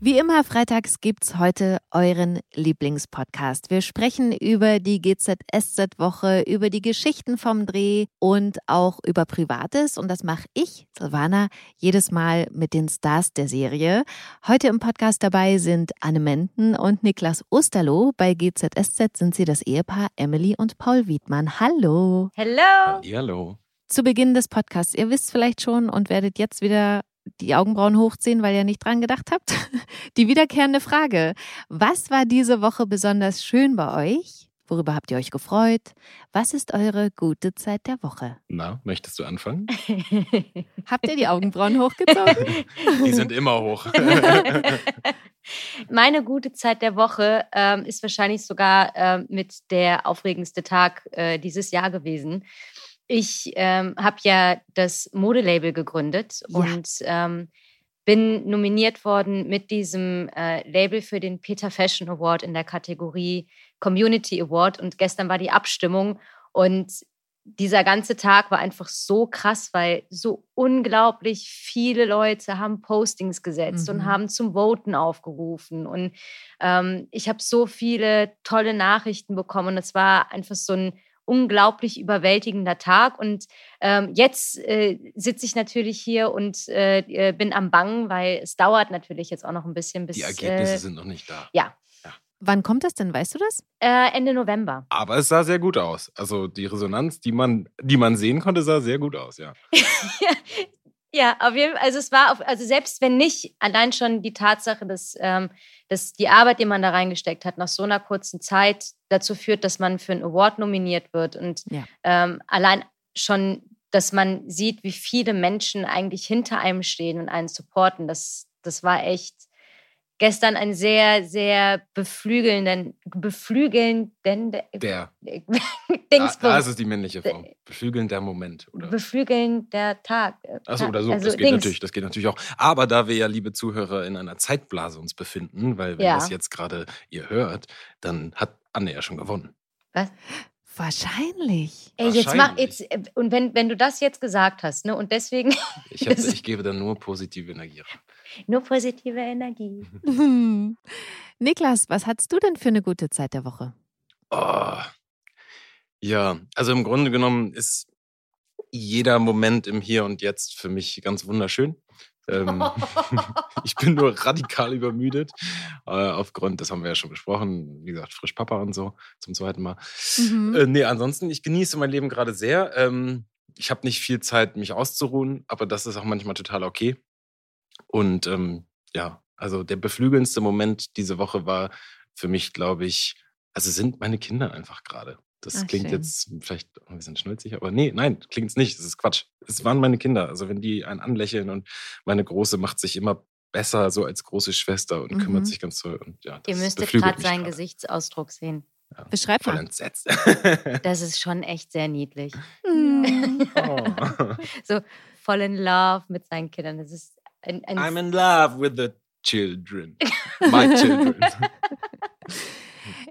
Wie immer freitags gibt's heute euren Lieblingspodcast. Wir sprechen über die GZSZ-Woche, über die Geschichten vom Dreh und auch über Privates. Und das mache ich, Silvana, jedes Mal mit den Stars der Serie. Heute im Podcast dabei sind Anne Menden und Niklas Osterloh. Bei GZSZ sind sie das Ehepaar Emily und Paul Wiedmann. Hallo. Hello. Hallo. Zu Beginn des Podcasts, ihr wisst vielleicht schon und werdet jetzt wieder die Augenbrauen hochziehen, weil ihr nicht dran gedacht habt. Die wiederkehrende Frage. Was war diese Woche besonders schön bei euch? Worüber habt ihr euch gefreut? Was ist eure gute Zeit der Woche? Na, möchtest du anfangen? Habt ihr die Augenbrauen hochgezogen? Die sind immer hoch. Meine gute Zeit der Woche ähm, ist wahrscheinlich sogar ähm, mit der aufregendste Tag äh, dieses Jahr gewesen. Ich ähm, habe ja das Modelabel gegründet Ja. und ähm, bin nominiert worden mit diesem äh, Label für den Peter Fashion Award in der Kategorie Community Award. Und gestern war die Abstimmung und dieser ganze Tag war einfach so krass, weil so unglaublich viele Leute haben Postings gesetzt Mhm. und haben zum Voten aufgerufen. Und ähm, ich habe so viele tolle Nachrichten bekommen. Und es war einfach so ein unglaublich überwältigender Tag. Und ähm, jetzt äh, sitze ich natürlich hier und äh, äh, bin am Bangen, weil es dauert natürlich jetzt auch noch ein bisschen bis Die Ergebnisse äh, sind noch nicht da. ja, Wann kommt das denn? Weißt du das? äh, Ende November. Aber es sah sehr gut aus. Also die Resonanz, die man, die man sehen konnte, sah sehr gut aus, ja. Ja, auf jeden Fall. Also es war, auf, also selbst wenn nicht, allein schon die Tatsache, dass, ähm, dass die Arbeit, die man da reingesteckt hat, nach so einer kurzen Zeit dazu führt, dass man für einen Award nominiert wird und Ja. ähm, allein schon, dass man sieht, wie viele Menschen eigentlich hinter einem stehen und einen supporten, das, das war echt gestern ein sehr, sehr beflügelnden, beflügelnden Der. Da, Dingsbums. da ist es die männliche Form. Beflügelnder Moment, oder? Beflügelnder Tag. Achso, oder so. Also das geht Dings. natürlich, das geht natürlich auch. Aber da wir ja, liebe Zuhörer, in einer Zeitblase uns befinden, weil wenn Ja. das jetzt gerade ihr hört, dann hat Anne ja schon gewonnen. Was? Wahrscheinlich. Ey, jetzt mach jetzt, äh, und wenn, wenn du das jetzt gesagt hast, ne, und deswegen Ich, hab, ich gebe dann nur positive Energie rein. Nur positive Energie. Niklas, was hattest du denn für eine gute Zeit der Woche? Oh. Ja, also im Grunde genommen ist jeder Moment im Hier und Jetzt für mich ganz wunderschön. Ähm, ich bin nur radikal übermüdet. Äh, aufgrund, das haben wir ja schon besprochen, wie gesagt, frisch Papa und so zum zweiten Mal. Mhm. Äh, nee, ansonsten, ich genieße mein Leben gerade sehr. Ähm, ich habe nicht viel Zeit, mich auszuruhen, aber das ist auch manchmal total okay. Und ähm, ja, also der beflügelndste Moment diese Woche war für mich, glaube ich, also sind meine Kinder einfach gerade. Das Ach, klingt schön. jetzt vielleicht ein bisschen schnulzig, aber nee, nein, klingt es nicht. Das ist Quatsch. Es waren meine Kinder. Also wenn die einen anlächeln und meine Große macht sich immer besser so als große Schwester und Mhm. kümmert sich ganz toll. Und ja, das Ihr müsstet gerade seinen. Gesichtsausdruck sehen. Beschreib Voll mal. entsetzt. Das ist schon echt sehr niedlich. Mhm. oh. So voll in love mit seinen Kindern. Das ist ein, ein I'm in love with the children. My children.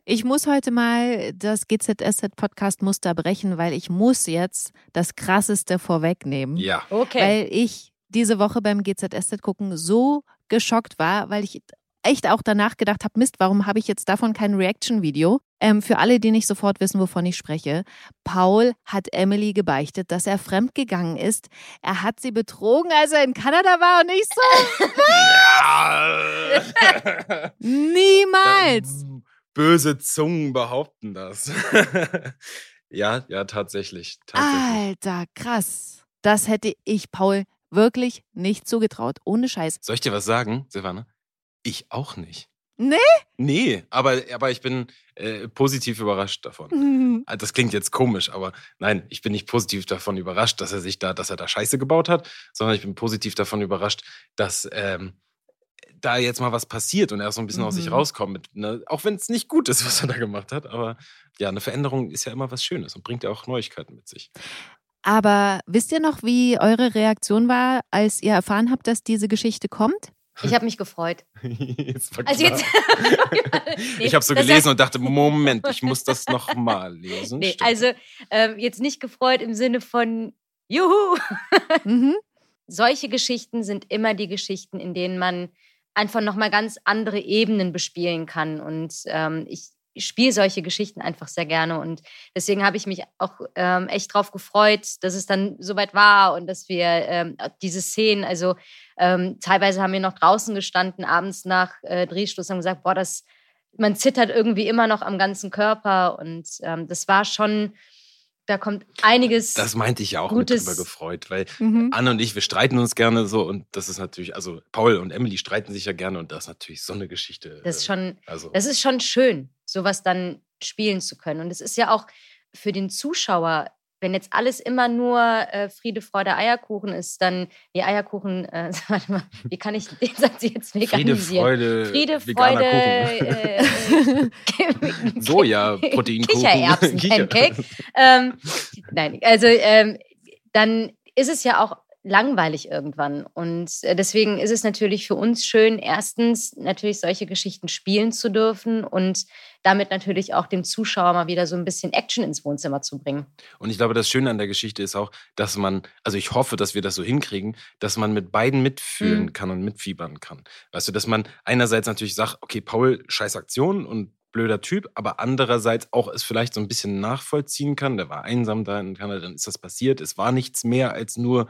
Ich muss heute mal das GZSZ-Podcast-Muster brechen, weil ich muss jetzt das Krasseste vorwegnehmen. ja. okay. Weil ich diese Woche beim GZSZ gucken so geschockt war, weil ich echt auch danach gedacht habe, Mist, warum habe ich jetzt davon kein Reaction-Video? Ähm, für alle, die nicht sofort wissen, wovon ich spreche, Paul hat Emily gebeichtet, dass er fremdgegangen ist. Er hat sie betrogen, als er in Kanada war und ich so, niemals. Böse Zungen behaupten das. ja, ja, tatsächlich. tatsächlich. Alter, krass. Das hätte ich Paul wirklich nicht zugetraut. Ohne Scheiß. Soll ich dir was sagen, Silvana? Ich auch nicht. Nee? Nee, aber, aber ich bin äh, positiv überrascht davon. Mhm. Ah, Das klingt jetzt komisch, aber nein, ich bin nicht positiv davon überrascht, dass er sich da, dass er da Scheiße gebaut hat, sondern ich bin positiv davon überrascht, dass ähm, da jetzt mal was passiert und er so ein bisschen aus sich Mhm. rauskommt. Mit, ne, auch wenn es nicht gut ist, was er da gemacht hat, aber ja, eine Veränderung ist ja immer was Schönes und bringt ja auch Neuigkeiten mit sich. Aber wisst ihr noch, wie eure Reaktion war, als ihr erfahren habt, dass diese Geschichte kommt? Ich habe mich gefreut. jetzt war Also jetzt, Nee, ich habe so gelesen und dachte, Moment, ich muss das nochmal lesen. Nee, also ähm, jetzt nicht gefreut im Sinne von Juhu. Mhm. Solche Geschichten sind immer die Geschichten, in denen man einfach nochmal ganz andere Ebenen bespielen kann. Und ähm, ich spiele solche Geschichten einfach sehr gerne. Und deswegen habe ich mich auch ähm, echt drauf gefreut, dass es dann soweit war und dass wir ähm, diese Szenen, also ähm, teilweise haben wir noch draußen gestanden, abends nach äh, Drehschluss, haben gesagt, boah, das, man zittert irgendwie immer noch am ganzen Körper. Und ähm, das war schon, da kommt einiges. das meinte ich ja auch Gutes- mit drüber gefreut, weil Mhm. Anne und ich, wir streiten uns gerne so und das ist natürlich, also Paul und Emily streiten sich ja gerne und das ist natürlich so eine Geschichte. das ist äh, schon, also, das ist schon schön, sowas dann spielen zu können. Und es ist ja auch für den Zuschauer, wenn jetzt alles immer nur äh, Friede, Freude, Eierkuchen ist, dann die Eierkuchen, äh, warte mal, wie kann ich den Satz jetzt Friede, veganisieren? Freude, Friede, Freude, äh, äh, Soja, Proteinkuchen. Kichererbsen, Kicher- Pancake. ähm, nein, also ähm, dann ist es ja auch langweilig irgendwann. Und äh, deswegen ist es natürlich für uns schön, erstens natürlich solche Geschichten spielen zu dürfen und damit natürlich auch dem Zuschauer mal wieder so ein bisschen Action ins Wohnzimmer zu bringen. Und ich glaube, das Schöne an der Geschichte ist auch, dass man, also ich hoffe, dass wir das so hinkriegen, dass man mit beiden mitfühlen Mhm. kann und mitfiebern kann. Weißt du, dass man einerseits natürlich sagt, okay, Paul, scheiß Aktion und blöder Typ, aber andererseits auch es vielleicht so ein bisschen nachvollziehen kann. Der war einsam da in Kanada, dann ist das passiert. Es war nichts mehr als nur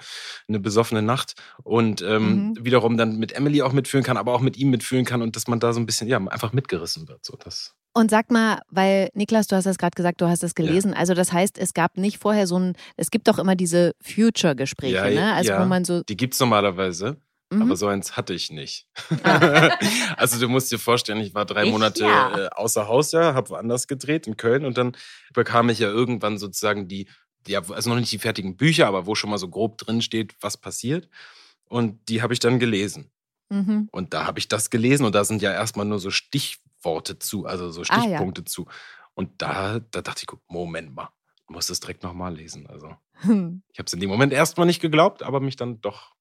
eine besoffene Nacht. Und ähm, Mhm. wiederum dann mit Emily auch mitfühlen kann, aber auch mit ihm mitfühlen kann und dass man da so ein bisschen, ja, einfach mitgerissen wird. So, das. Und sag mal, weil Niklas, du hast das gerade gesagt, du hast es gelesen. Also das heißt, es gab nicht vorher so ein, es gibt doch immer diese Future-Gespräche, Ja, ne? Also ja. wo man so. Die gibt es normalerweise. Mhm. Aber so eins hatte ich nicht. Ah. also du musst dir vorstellen, ich war drei Ich Monate ja. äh, außer Haus, ja, habe woanders gedreht in Köln und dann bekam ich ja irgendwann sozusagen die, die, also noch nicht die fertigen Bücher, aber wo schon mal so grob drin steht, was passiert. Und die habe ich dann gelesen. Mhm. Und da habe ich das gelesen und da sind ja erstmal nur so Stichworte zu, also so Ah, ja. Stichpunkte zu. Und da, da dachte ich, Moment mal, du musst es direkt nochmal lesen. Also Hm. ich habe es in dem Moment erstmal nicht geglaubt, aber mich dann doch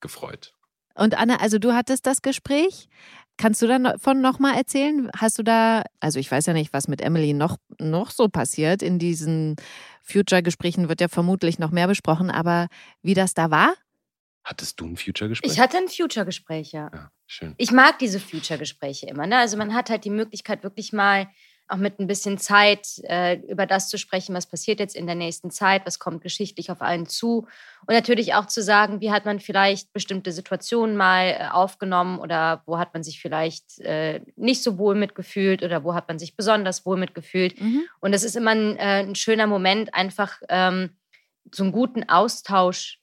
gefreut. Und Anne, also du hattest das Gespräch. Kannst du davon nochmal erzählen? Hast du da, also ich weiß ja nicht, was mit Emily noch, noch so passiert. In diesen Future-Gesprächen wird ja vermutlich noch mehr besprochen, aber wie das da war? Hattest du ein Future-Gespräch? Ich hatte ein Future-Gespräch, ja. Ja, schön. Ich mag diese Future-Gespräche immer. Ne? Also man hat halt die Möglichkeit, wirklich mal auch mit ein bisschen Zeit äh, über das zu sprechen, was passiert jetzt in der nächsten Zeit, was kommt geschichtlich auf einen zu. Und natürlich auch zu sagen, wie hat man vielleicht bestimmte Situationen mal äh, aufgenommen oder wo hat man sich vielleicht äh, nicht so wohl mitgefühlt oder wo hat man sich besonders wohl mitgefühlt. Mhm. Und es ist immer ein, äh, ein schöner Moment, einfach ähm, so einen guten Austausch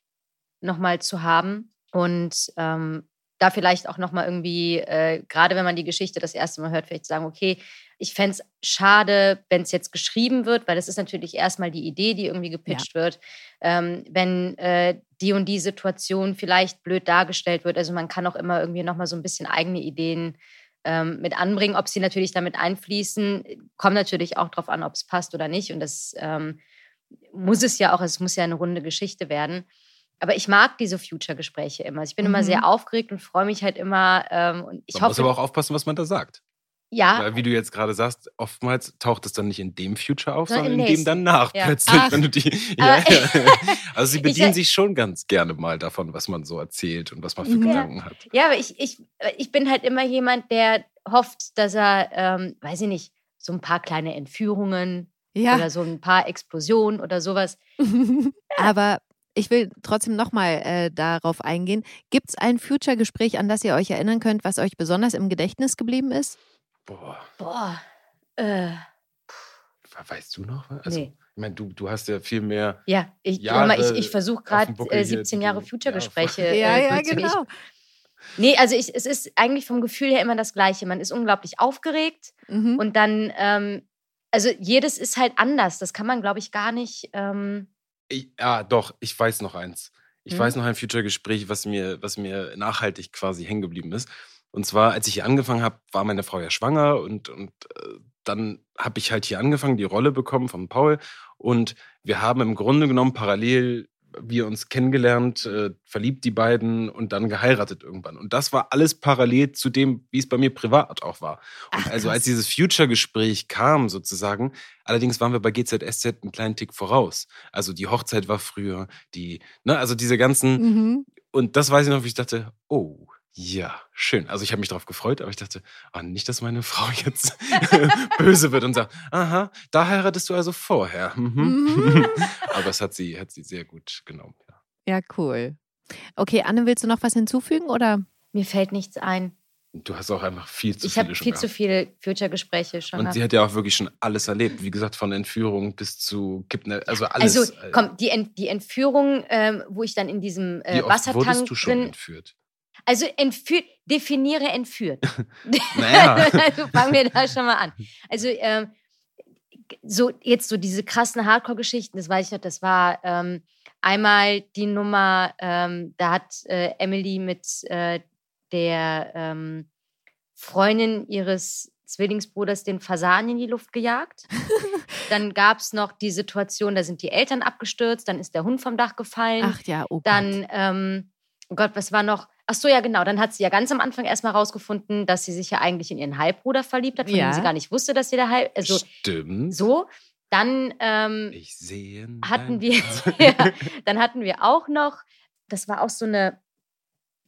nochmal zu haben und ähm, da vielleicht auch nochmal irgendwie, äh, gerade wenn man die Geschichte das erste Mal hört, vielleicht sagen, okay, ich fände es schade, wenn es jetzt geschrieben wird, weil das ist natürlich erstmal die Idee, die irgendwie gepitcht wird, ähm, wenn äh, die und die Situation vielleicht blöd dargestellt wird. Also man kann auch immer irgendwie nochmal so ein bisschen eigene Ideen ähm, mit anbringen. Ob sie natürlich damit einfließen, kommt natürlich auch darauf an, ob es passt oder nicht. Und das ähm, muss es ja auch, es muss ja eine runde Geschichte werden. Aber ich mag diese Future-Gespräche immer. Ich bin immer Mhm. sehr aufgeregt und freue mich halt immer. Ähm, und ich man muss hoffe, aber auch aufpassen, was man da sagt. ja, Weil, wie du jetzt gerade sagst, oftmals taucht es dann nicht in dem Future auf, Sondern sondern in dem danach Ja. plötzlich. Ach. Wenn du die, ja, ja. Also sie Ich bedienen sag- sich schon ganz gerne mal davon, was man so erzählt und was man für Ja. Gedanken hat. Ja, aber ich, ich, ich bin halt immer jemand, der hofft, dass er, ähm, weiß ich nicht, so ein paar kleine Entführungen Ja. oder so ein paar Explosionen oder sowas. Aber ich will trotzdem nochmal äh, darauf eingehen. Gibt es ein Future-Gespräch, an das ihr euch erinnern könnt, was euch besonders im Gedächtnis geblieben ist? Boah, Boah, äh, weißt du noch? was? Also, nee. Ich meine, du, du hast ja viel mehr. Ja, ich, Jahre ich, ich versuche gerade dem Buckel äh, hier, 17 die Jahre du- Future-Gespräche. Ja, äh, ja, genau. Ich, nee, also ich, es ist eigentlich vom Gefühl her immer das Gleiche. Man ist unglaublich aufgeregt Mhm. und dann, ähm, also jedes ist halt anders. Das kann man, glaube ich, gar nicht. Ähm, Ich, ja, doch, ich weiß noch eins. Ich Hm? weiß noch ein Future-Gespräch, was mir, was mir nachhaltig quasi hängen geblieben ist. Und zwar, als ich hier angefangen habe, war meine Frau ja schwanger und, und äh, dann habe ich halt hier angefangen, die Rolle bekommen von Paul. Und wir haben im Grunde genommen parallel wir uns kennengelernt, äh, verliebt die beiden und dann geheiratet irgendwann. Und das war alles parallel zu dem, wie es bei mir privat auch war. Und Ach, also als dieses Future-Gespräch kam sozusagen, allerdings waren wir bei GZSZ einen kleinen Tick voraus. Also die Hochzeit war früher, die, ne, also diese ganzen, Mhm. und das weiß ich noch, wie ich dachte, oh, ja, schön. Also ich habe mich darauf gefreut, aber ich dachte, ah, nicht, dass meine Frau jetzt böse wird und sagt, aha, da heiratest du also vorher. Mhm. Mhm. aber es hat sie, hat sie sehr gut genommen. Ja. Ja, cool. Okay, Anne, willst du noch was hinzufügen oder? Mir fällt nichts ein. Du hast auch einfach viel zu ich viele habe schon viel zu gehabt. viele Future-Gespräche schon Und gehabt. sie hat ja auch wirklich schon alles erlebt. Wie gesagt, von Entführung bis zu Kippen, also alles. Also, komm, die, Ent die Entführung, ähm, wo ich dann in diesem äh, Wie oft Wassertank wurdest du schon drin. entführt? Also entführt, definiere entführt. Naja. also fangen wir da schon mal an. Also ähm, so jetzt so diese krassen Hardcore-Geschichten, das weiß ich noch, das war ähm, einmal die Nummer, ähm, da hat äh, Emily mit äh, der ähm, Freundin ihres Zwillingsbruders den Fasan in die Luft gejagt. dann gab es noch die Situation, da sind die Eltern abgestürzt, dann ist der Hund vom Dach gefallen. Ach ja, oh Gott. Dann, ähm, oh Gott, was war noch? Ach so, ja, genau. Dann hat sie ja ganz am Anfang erstmal rausgefunden, dass sie sich ja eigentlich in ihren Halbbruder verliebt hat, von Ja. dem sie gar nicht wusste, dass sie der Halb. Also Stimmt. so. Dann ähm, hatten wir, ja, dann hatten wir auch noch, das war auch so eine,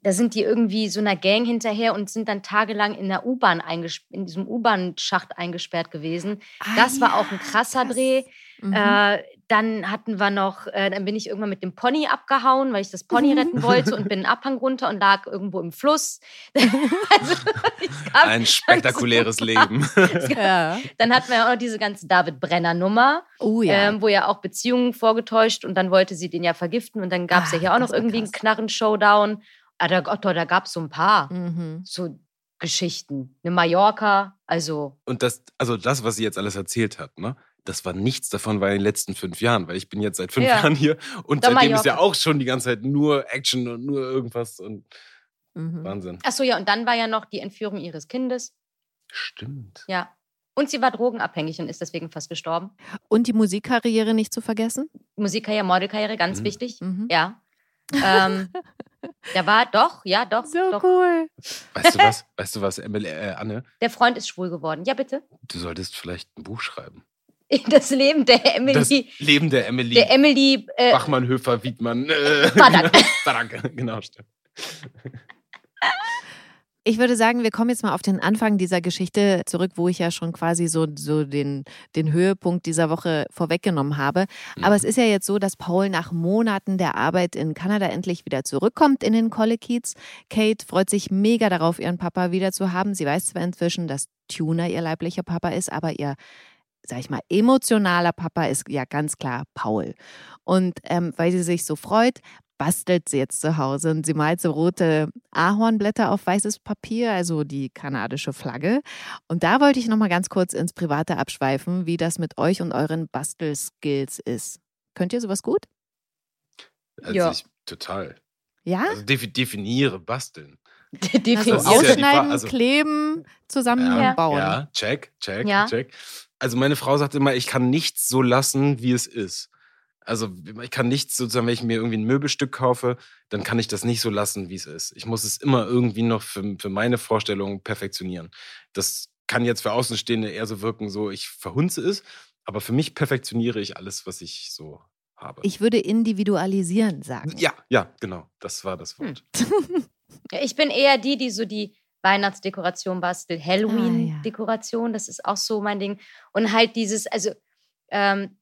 da sind die irgendwie so einer Gang hinterher und sind dann tagelang in der U-Bahn in diesem U-Bahn-Schacht eingesperrt gewesen. Ah, Das war ja, auch ein krasser krass. Dreh. Mhm. Äh, dann hatten wir noch, äh, dann bin ich irgendwann mit dem Pony abgehauen, weil ich das Pony retten wollte und bin einen Abhang runter und lag irgendwo im Fluss. also, Ein spektakuläres Leben. ja. Dann hatten wir auch noch diese ganze David Brenner-Nummer, Oh ja. ähm, wo ja auch Beziehungen vorgetäuscht und dann wollte sie den ja vergiften und dann gab es ja Ah, hier auch noch irgendwie einen krass. Knarren-Showdown. Ah, da, oh, da gab es so ein paar mhm. so Geschichten. Eine Mallorca, also Und das, also das, was sie jetzt alles erzählt hat, ne? Das war nichts davon war in den letzten fünf Jahren, weil ich bin jetzt seit fünf Ja. Jahren hier und Da seitdem ist ja auch schon die ganze Zeit nur Action und nur irgendwas und Mhm. Wahnsinn. ach so ja und dann war ja noch die Entführung ihres Kindes. Stimmt. Ja. Und sie war drogenabhängig und ist deswegen fast gestorben. Und die Musikkarriere nicht zu vergessen? Musikkarriere, Modelkarriere, ganz Mhm. wichtig. Mhm. Ja. Ähm, da war doch, ja, doch, So doch. cool. Weißt du was? Weißt du was, Emily, äh, Anne? Der Freund ist schwul geworden. Ja, bitte. Du solltest vielleicht ein Buch schreiben. Das Leben der Emily. Das Leben der Emily. der Emily. Äh, Bachmann, Höfer, Wiedmann. Äh, Badak. Badak, genau, stimmt. Ich würde sagen, wir kommen jetzt mal auf den Anfang dieser Geschichte zurück, wo ich ja schon quasi so, so den, den Höhepunkt dieser Woche vorweggenommen habe. Aber Mhm. es ist ja jetzt so, dass Paul nach Monaten der Arbeit in Kanada endlich wieder zurückkommt in den Kollekiez. Kate freut sich mega darauf, ihren Papa wieder zu haben. Sie weiß zwar inzwischen, dass Tuna ihr leiblicher Papa ist, aber ihr, sag ich mal, emotionaler Papa ist ja ganz klar Paul. Und ähm, weil sie sich so freut, bastelt sie jetzt zu Hause und sie malt so rote Ahornblätter auf weißes Papier, also die kanadische Flagge. Und da wollte ich nochmal ganz kurz ins Private abschweifen, wie das mit euch und euren Bastelskills ist. Könnt ihr sowas gut? Also Ja. ich total. Ja? Also defi definiere basteln. Also ja die Frage, ausschneiden, also- kleben, zusammenbauen. Ja, check, check, Ja. check. Also meine Frau sagt immer, ich kann nichts so lassen, wie es ist. Also ich kann nichts sozusagen, wenn ich mir irgendwie ein Möbelstück kaufe, dann kann ich das nicht so lassen, wie es ist. Ich muss es immer irgendwie noch für, für meine Vorstellung perfektionieren. Das kann jetzt für Außenstehende eher so wirken, so ich verhunze es, aber für mich perfektioniere ich alles, was ich so habe. Ich würde individualisieren sagen. ja, ja, genau, das war das Hm. Wort. Ich bin eher die, die so die Weihnachtsdekoration bastelt, Ah, Halloween-Dekoration, das ist auch so mein Ding. Und halt dieses, also ähm,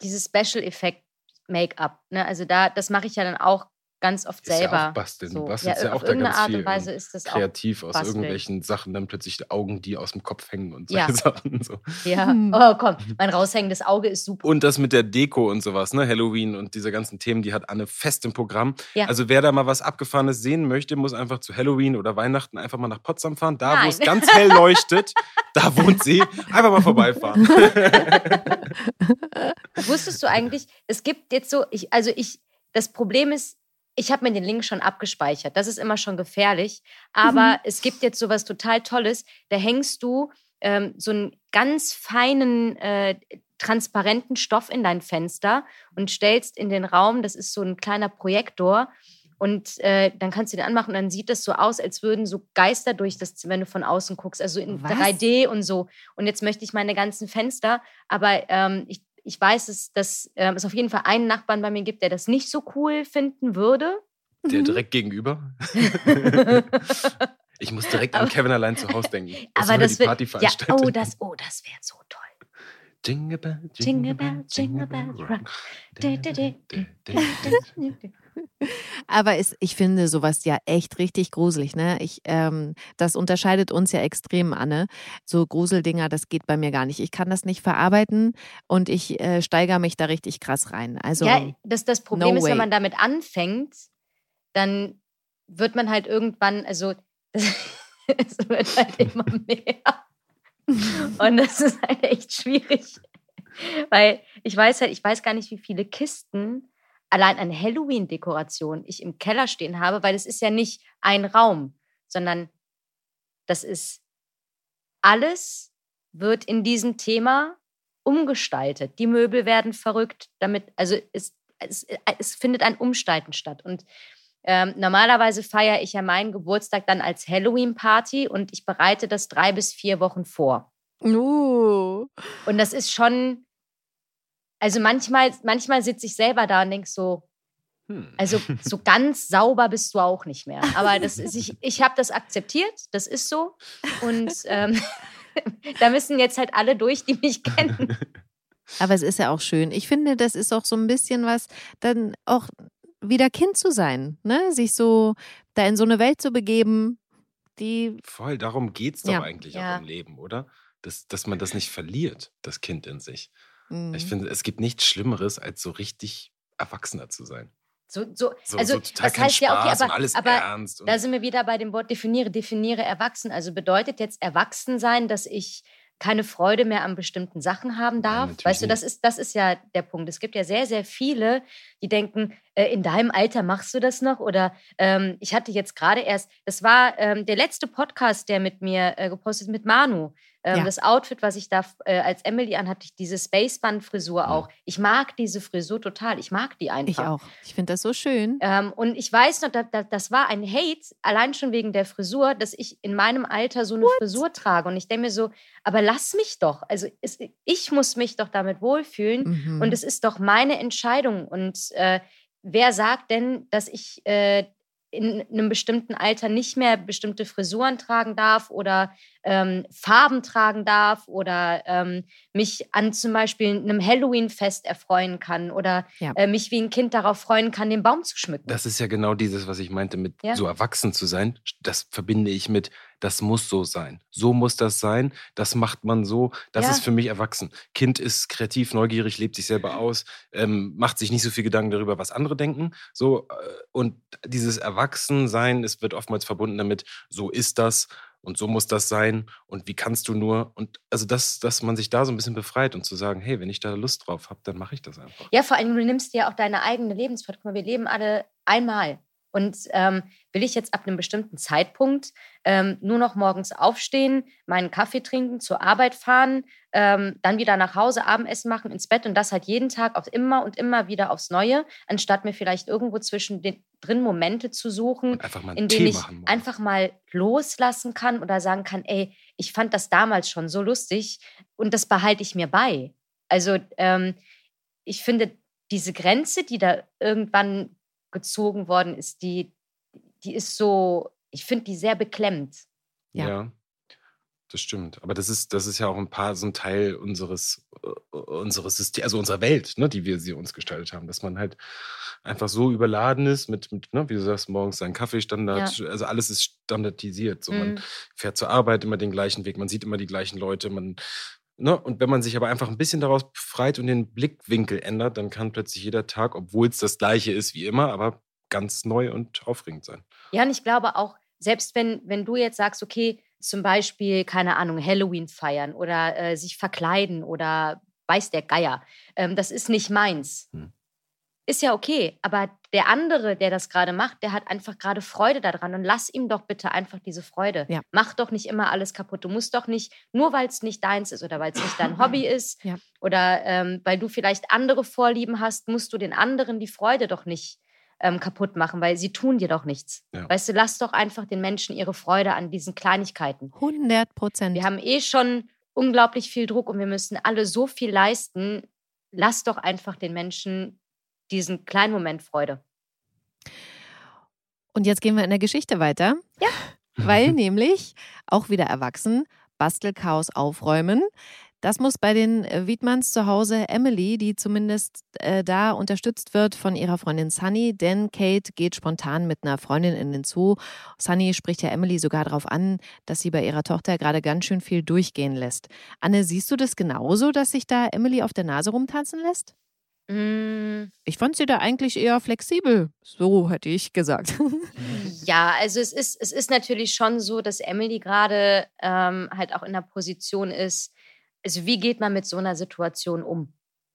dieses Special-Effekt Make-up. Ne? Also da, das mache ich ja dann auch ganz oft Ist ja selber. auch basteln. Du So. bastelst ja auf auch da irgendeine ganz Art viel und Weise und ist das kreativ aus basteln. irgendwelchen Sachen dann plötzlich die Augen, die aus dem Kopf hängen und so Ja. Sachen. So. auch. Ja. Hm. Oh komm, mein raushängendes Auge ist super. Und das mit der Deko und sowas, ne? Halloween und diese ganzen Themen, die hat Anne fest im Programm. Ja. Also wer da mal was Abgefahrenes sehen möchte, muss einfach zu Halloween oder Weihnachten einfach mal nach Potsdam fahren. Da, wo es ganz hell leuchtet, da wohnt sie. Einfach mal vorbeifahren. Wusstest du eigentlich, es gibt jetzt so, ich, also ich, das Problem ist, ich habe mir den Link schon abgespeichert. Das ist immer schon gefährlich. Aber Mhm. es gibt jetzt sowas total Tolles. Da hängst du ähm, so einen ganz feinen äh, transparenten Stoff in dein Fenster und stellst in den Raum, das ist so ein kleiner Projektor, und äh, dann kannst du den anmachen und dann sieht das so aus, als würden so Geister durch das, wenn du von außen guckst, also in Was? 3D und so. Und jetzt möchte ich meine ganzen Fenster, aber ähm, ich, ich weiß, dass, dass ähm, es auf jeden Fall einen Nachbarn bei mir gibt, der das nicht so cool finden würde. Der mhm. direkt gegenüber? ich muss direkt an Kevin allein zu Hause denken. Das aber das wird, ja, oh, das, oh, das wäre so toll. Jingle bell, jingle bell, jingle bell, rock. Aber es, ich finde sowas ja echt richtig gruselig. Ne? Ich, ähm, das unterscheidet uns ja extrem, Anne. So Gruseldinger, das geht bei mir gar nicht. Ich kann das nicht verarbeiten und ich äh, steigere mich da richtig krass rein. Also, ja, das, das Problem no ist, way. wenn man damit anfängt, dann wird man halt irgendwann, also es wird halt immer mehr. Und das ist halt echt schwierig. Weil ich weiß halt, ich weiß gar nicht, wie viele Kisten allein an Halloween-Dekoration ich im Keller stehen habe, weil es ist ja nicht ein Raum, sondern das ist alles wird in diesem Thema umgestaltet. Die Möbel werden verrückt, damit, also es, es, es findet ein Umstalten statt. Und ähm, normalerweise feiere ich ja meinen Geburtstag dann als Halloween-Party und ich bereite das drei bis vier Wochen vor. Uh. Und das ist schon, also manchmal, manchmal sitze ich selber da und denke so, hm. also so ganz sauber bist du auch nicht mehr. Aber das ist, ich, ich habe das akzeptiert, das ist so. Und ähm, da müssen jetzt halt alle durch, die mich kennen. Aber es ist ja auch schön. Ich finde, das ist auch so ein bisschen was, dann auch wieder Kind zu sein, ne? Sich so da in so eine Welt zu begeben, die. Voll, darum geht es doch ja. eigentlich ja. auch im Leben, oder? Dass, dass man das nicht verliert, das Kind in sich. Mhm. Ich finde, es gibt nichts Schlimmeres, als so richtig Erwachsener zu sein. So, so, so, also, so das heißt Spaß ja, okay, aber, alles aber ernst. da sind wir wieder bei dem Wort definiere. Definiere erwachsen. Also bedeutet jetzt erwachsen sein, dass ich keine Freude mehr an bestimmten Sachen haben darf. Ja, weißt du, das ist, das ist ja der Punkt. Es gibt ja sehr, sehr viele, die denken, in deinem Alter machst du das noch? Oder ähm, ich hatte jetzt gerade erst, das war ähm, der letzte Podcast, der mit mir äh, gepostet mit Manu. Ähm, ja. Das Outfit, was ich da äh, als Emily anhatte, diese Spaceband-Frisur auch. Ich mag diese Frisur total. Ich mag die einfach. Ich auch. Ich finde das so schön. Ähm, und ich weiß noch, da, da, das war ein Hate, allein schon wegen der Frisur, dass ich in meinem Alter so eine What? Frisur trage. Und ich denke mir so, aber lass mich doch. Also es, ich muss mich doch damit wohlfühlen. Mhm. Und es ist doch meine Entscheidung. Und äh, wer sagt denn, dass ich äh, in einem bestimmten Alter nicht mehr bestimmte Frisuren tragen darf oder ähm, Farben tragen darf oder ähm, mich an zum Beispiel einem Halloween-Fest erfreuen kann oder ja. äh, mich wie ein Kind darauf freuen kann, den Baum zu schmücken. Das ist ja genau dieses, was ich meinte mit ja. so erwachsen zu sein. Das verbinde ich mit, das muss so sein. So muss das sein. Das macht man so. Das ja. ist für mich erwachsen. Kind ist kreativ, neugierig, lebt sich selber aus, ähm, macht sich nicht so viel Gedanken darüber, was andere denken. So äh, und dieses Erwachsensein, es wird oftmals verbunden damit, so ist das und so muss das sein und wie kannst du nur und also dass, dass man sich da so ein bisschen befreit und zu sagen, hey, wenn ich da Lust drauf habe, dann mache ich das einfach. Ja, vor allem du nimmst dir auch deine eigene Lebensfreude. Guck mal, wir leben alle einmal. Und ähm, will ich jetzt ab einem bestimmten Zeitpunkt ähm, nur noch morgens aufstehen, meinen Kaffee trinken, zur Arbeit fahren, ähm, dann wieder nach Hause, Abendessen machen, ins Bett und das halt jeden Tag auf immer und immer wieder aufs Neue, anstatt mir vielleicht irgendwo zwischen den drin Momente zu suchen, in denen ich einfach mal loslassen kann oder sagen kann, ey, ich fand das damals schon so lustig und das behalte ich mir bei. Also ähm, ich finde, diese Grenze, die da irgendwann gezogen worden ist, die, die ist so, ich finde die sehr beklemmt. Ja. ja. Das stimmt. Aber das ist, das ist ja auch ein paar so ein Teil unseres, uh, unseres Systems, also unserer Welt, ne, die wir sie uns gestaltet haben. Dass man halt einfach so überladen ist mit, mit ne, wie du sagst, morgens seinen Kaffeestandard, ja. also alles ist standardisiert. So, mhm. Man fährt zur Arbeit immer den gleichen Weg, man sieht immer die gleichen Leute, man Ne? Und wenn man sich aber einfach ein bisschen daraus befreit und den Blickwinkel ändert, dann kann plötzlich jeder Tag, obwohl es das gleiche ist wie immer, aber ganz neu und aufregend sein. Ja, und ich glaube auch, selbst wenn, wenn du jetzt sagst, okay, zum Beispiel, keine Ahnung, Halloween feiern oder äh, sich verkleiden oder weiß der Geier, ähm, das ist nicht meins. Hm. ist ja okay. Aber der andere, der das gerade macht, der hat einfach gerade Freude daran. Und lass ihm doch bitte einfach diese Freude. Ja. Mach doch nicht immer alles kaputt. Du musst doch nicht, nur weil es nicht deins ist oder weil es nicht dein Hobby ist Ja. oder ähm, weil du vielleicht andere Vorlieben hast, musst du den anderen die Freude doch nicht ähm, kaputt machen, weil sie tun dir doch nichts. Ja. Weißt du, lass doch einfach den Menschen ihre Freude an diesen Kleinigkeiten. 100 Prozent. Wir haben eh schon unglaublich viel Druck und wir müssen alle so viel leisten. Lass doch einfach den Menschen diesen kleinen Moment Freude. Und jetzt gehen wir in der Geschichte weiter. Ja. Weil nämlich auch wieder erwachsen Bastelchaos aufräumen. Das muss bei den äh, Wiedmanns zu Hause Emily, die zumindest äh, da unterstützt wird von ihrer Freundin Sunny, denn Kate geht spontan mit einer Freundin in den Zoo. Sunny spricht ja Emily sogar darauf an, dass sie bei ihrer Tochter gerade ganz schön viel durchgehen lässt. Anne, siehst du das genauso, dass sich da Emily auf der Nase rumtanzen lässt? Mm, Ich fand sie da eigentlich eher flexibel. So hätte ich gesagt. Ja, also es ist, es ist natürlich schon so, dass Emily gerade ähm, halt auch in der Position ist, also wie geht man mit so einer Situation um?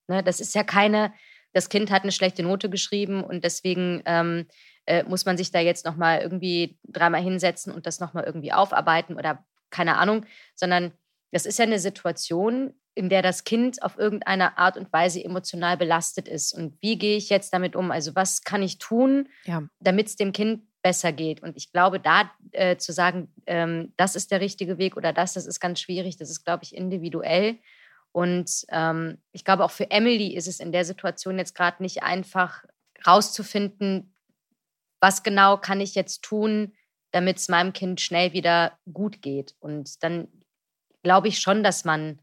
Ne, das ist ja keine, das Kind hat eine schlechte Note geschrieben und deswegen ähm, äh, muss man sich da jetzt nochmal irgendwie dreimal hinsetzen und das nochmal irgendwie aufarbeiten oder keine Ahnung, sondern das ist ja eine Situation, in der das Kind auf irgendeine Art und Weise emotional belastet ist. Und wie gehe ich jetzt damit um? Also was kann ich tun, Ja. damit es dem Kind besser geht? Und ich glaube, da äh, zu sagen, ähm, das ist der richtige Weg oder das, das ist ganz schwierig, das ist, glaube ich, individuell. Und ähm, ich glaube, auch für Emily ist es in der Situation jetzt gerade nicht einfach rauszufinden, was genau kann ich jetzt tun, damit es meinem Kind schnell wieder gut geht. Und dann glaube ich schon, dass man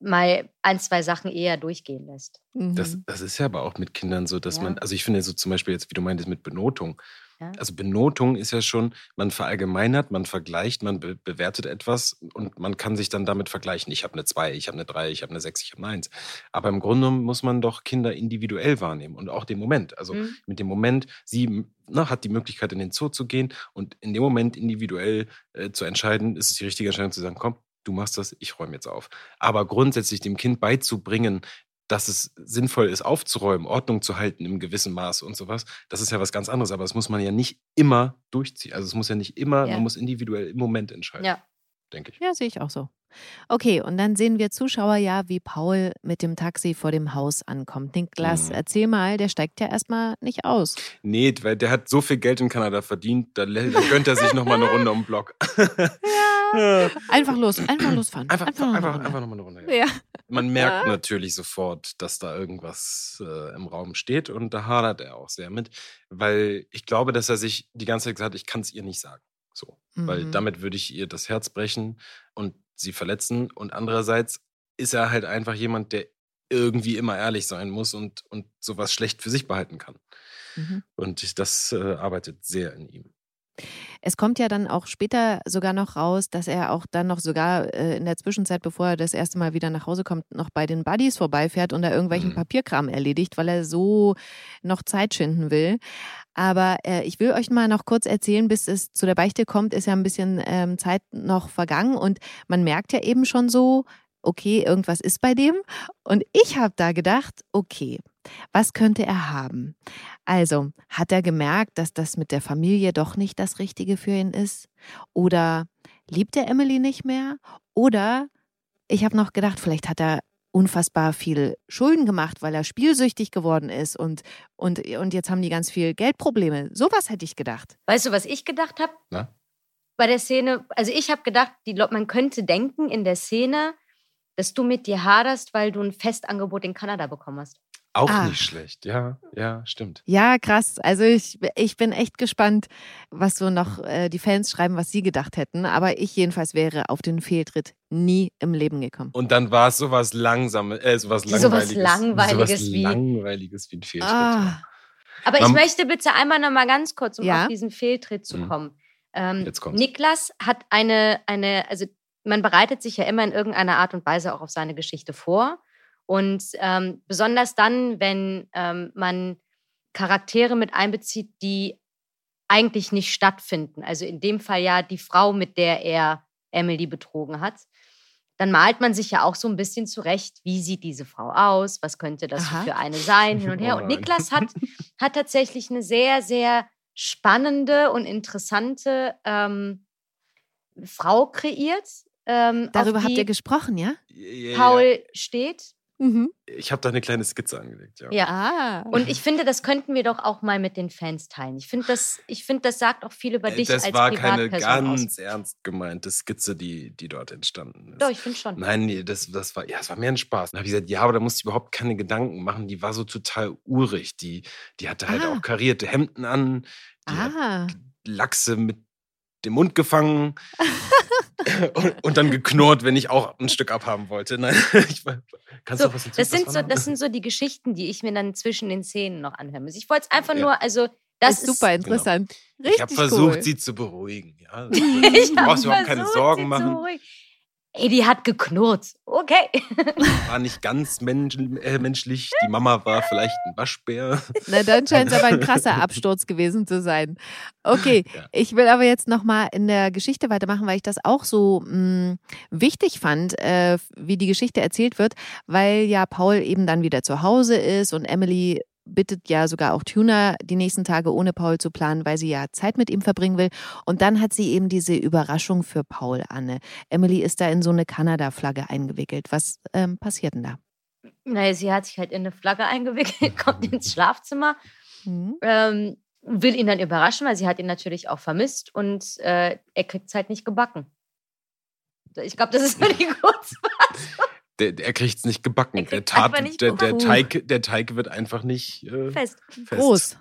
mal ein, zwei Sachen eher durchgehen lässt. Das, Mhm. das ist ja aber auch mit Kindern so, dass Ja. man, also ich finde so zum Beispiel jetzt, wie du meintest, mit Benotung. Ja. Also Benotung ist ja schon, man verallgemeinert, man vergleicht, man be bewertet etwas und man kann sich dann damit vergleichen. Ich habe eine 2, ich habe eine 3, ich habe eine 6, ich habe eine 1. Aber im Grunde muss man doch Kinder individuell wahrnehmen und auch den Moment. Also Mhm. mit dem Moment, sie ne, hat die Möglichkeit, in den Zoo zu gehen und in dem Moment individuell äh, zu entscheiden, ist es die richtige Entscheidung zu sagen, komm, du machst das, ich räume jetzt auf. Aber grundsätzlich dem Kind beizubringen, dass es sinnvoll ist, aufzuräumen, Ordnung zu halten im gewissen Maß und sowas, das ist ja was ganz anderes. Aber das muss man ja nicht immer durchziehen. Also es muss ja nicht immer, Ja. man muss individuell im Moment entscheiden, Ja. denke ich. Ja, sehe ich auch so. Okay, und dann sehen wir Zuschauer ja, wie Paul mit dem Taxi vor dem Haus ankommt. Niklas, Mhm. erzähl mal, der steigt ja erstmal nicht aus. Nee, weil der hat so viel Geld in Kanada verdient, da, gönnt er sich nochmal eine Runde um den Block. Ja. Einfach los, einfach losfahren. Einfach, einfach, noch einfach, Runde. einfach nochmal eine Runde. Ja. Man merkt natürlich sofort, dass da irgendwas äh, im Raum steht und da hadert er auch sehr mit, weil ich glaube, dass er sich die ganze Zeit gesagt hat, ich kann es ihr nicht sagen. So, weil Mhm. damit würde ich ihr das Herz brechen und sie verletzen. Und andererseits ist er halt einfach jemand, der irgendwie immer ehrlich sein muss und, und sowas schlecht für sich behalten kann. Mhm. Und das äh, arbeitet sehr in ihm. Es kommt ja dann auch später sogar noch raus, dass er auch dann noch sogar äh, in der Zwischenzeit, bevor er das erste Mal wieder nach Hause kommt, noch bei den Buddies vorbeifährt und da irgendwelchen Mhm. Papierkram erledigt, weil er so noch Zeit schinden will. Aber äh, ich will euch mal noch kurz erzählen, bis es zu der Beichte kommt, ist ja ein bisschen ähm, Zeit noch vergangen und man merkt ja eben schon so, okay, irgendwas ist bei dem. Und ich habe da gedacht, okay, was könnte er haben? Also, hat er gemerkt, dass das mit der Familie doch nicht das Richtige für ihn ist? Oder liebt er Emily nicht mehr? Oder ich habe noch gedacht, vielleicht hat er unfassbar viel Schulden gemacht, weil er spielsüchtig geworden ist und, und, und jetzt haben die ganz viel Geldprobleme. Sowas hätte ich gedacht. Weißt du, was ich gedacht habe? Bei der Szene, also ich habe gedacht, die, man könnte denken in der Szene, dass du mit dir haderst, weil du ein Festangebot in Kanada bekommen hast. Auch Ah. nicht schlecht. Ja, ja, stimmt. Ja, krass. Also ich, ich bin echt gespannt, was so noch äh, die Fans schreiben, was sie gedacht hätten. Aber ich jedenfalls wäre auf den Fehltritt nie im Leben gekommen. Und dann war es sowas langsames, äh, sowas Sowas langweiliges. Langweiliges sowas wie- langweiliges wie ein Fehltritt. Ah, Aber ich Man- möchte bitte einmal noch mal ganz kurz, um Ja? auf diesen Fehltritt zu Mhm. kommen. Ähm, Jetzt kommt's. Niklas hat eine, eine, also man bereitet sich ja immer in irgendeiner Art und Weise auch auf seine Geschichte vor. Und ähm, besonders dann, wenn ähm, man Charaktere mit einbezieht, die eigentlich nicht stattfinden. Also in dem Fall ja die Frau, mit der er Emily betrogen hat. dann malt man sich ja auch so ein bisschen zurecht, wie sieht diese Frau aus, was könnte das Aha. für eine sein, hin und her. Oh Und nein. Niklas hat, hat tatsächlich eine sehr, sehr spannende und interessante ähm, Frau kreiert. Ähm, Darüber habt ihr gesprochen, ja, Paul steht. Mhm. Ich habe da eine kleine Skizze angelegt, ja. Ja. Ah. Und ich finde, das könnten wir doch auch mal mit den Fans teilen. Ich finde, das, ich finde, das sagt auch viel über Äh, dich das als war keine Privatperson aus. ganz ernst gemeinte Skizze, die, die dort entstanden ist. Doch, ich finde schon. Nein, nee, das, das war, ja, es war mehr ein Spaß. Dann habe ich gesagt, ja, aber da musst du überhaupt keine Gedanken machen. Die war so total urig. Die, die hatte halt Ah. auch karierte Hemden an. Die hat ah. Lachse mit dem Mund gefangen und, und dann geknurrt, wenn ich auch ein Stück abhaben wollte. Nein, ich, kannst So, du was hinzu? das, sind so, das sind so die Geschichten, die ich mir dann zwischen den Szenen noch anhören muss. Ich wollte es einfach Ja. nur, also das ist super interessant. Richtig ich habe versucht, cool. sie zu beruhigen. Ja. Ich du brauchst überhaupt keine Sorgen machen. Ey, die hat geknurrt. Okay. War nicht ganz mensch, äh, menschlich. Die Mama war vielleicht ein Waschbär. Na, dann scheint es aber ein krasser Absturz gewesen zu sein. Okay, Ja. ich will aber jetzt nochmal in der Geschichte weitermachen, weil ich das auch so mh, wichtig fand, äh, wie die Geschichte erzählt wird, weil ja Paul eben dann wieder zu Hause ist und Emily bittet ja sogar auch Tuna, die nächsten Tage ohne Paul zu planen, weil sie ja Zeit mit ihm verbringen will. Und dann hat sie eben diese Überraschung für Paul, Anne. Emily ist da in so eine Kanada-Flagge eingewickelt. Was ähm, passiert denn da? Naja, sie hat sich halt in eine Flagge eingewickelt, kommt ins Schlafzimmer, Hm? ähm, will ihn dann überraschen, weil sie hat ihn natürlich auch vermisst und äh, er kriegt es halt nicht gebacken. Ich glaube, das ist nur die Kurzfassung. Der, der kriegt es nicht gebacken. Er Der, Tat, nicht der, der. Teig, der Teig wird einfach nicht äh, fest. fest. Groß.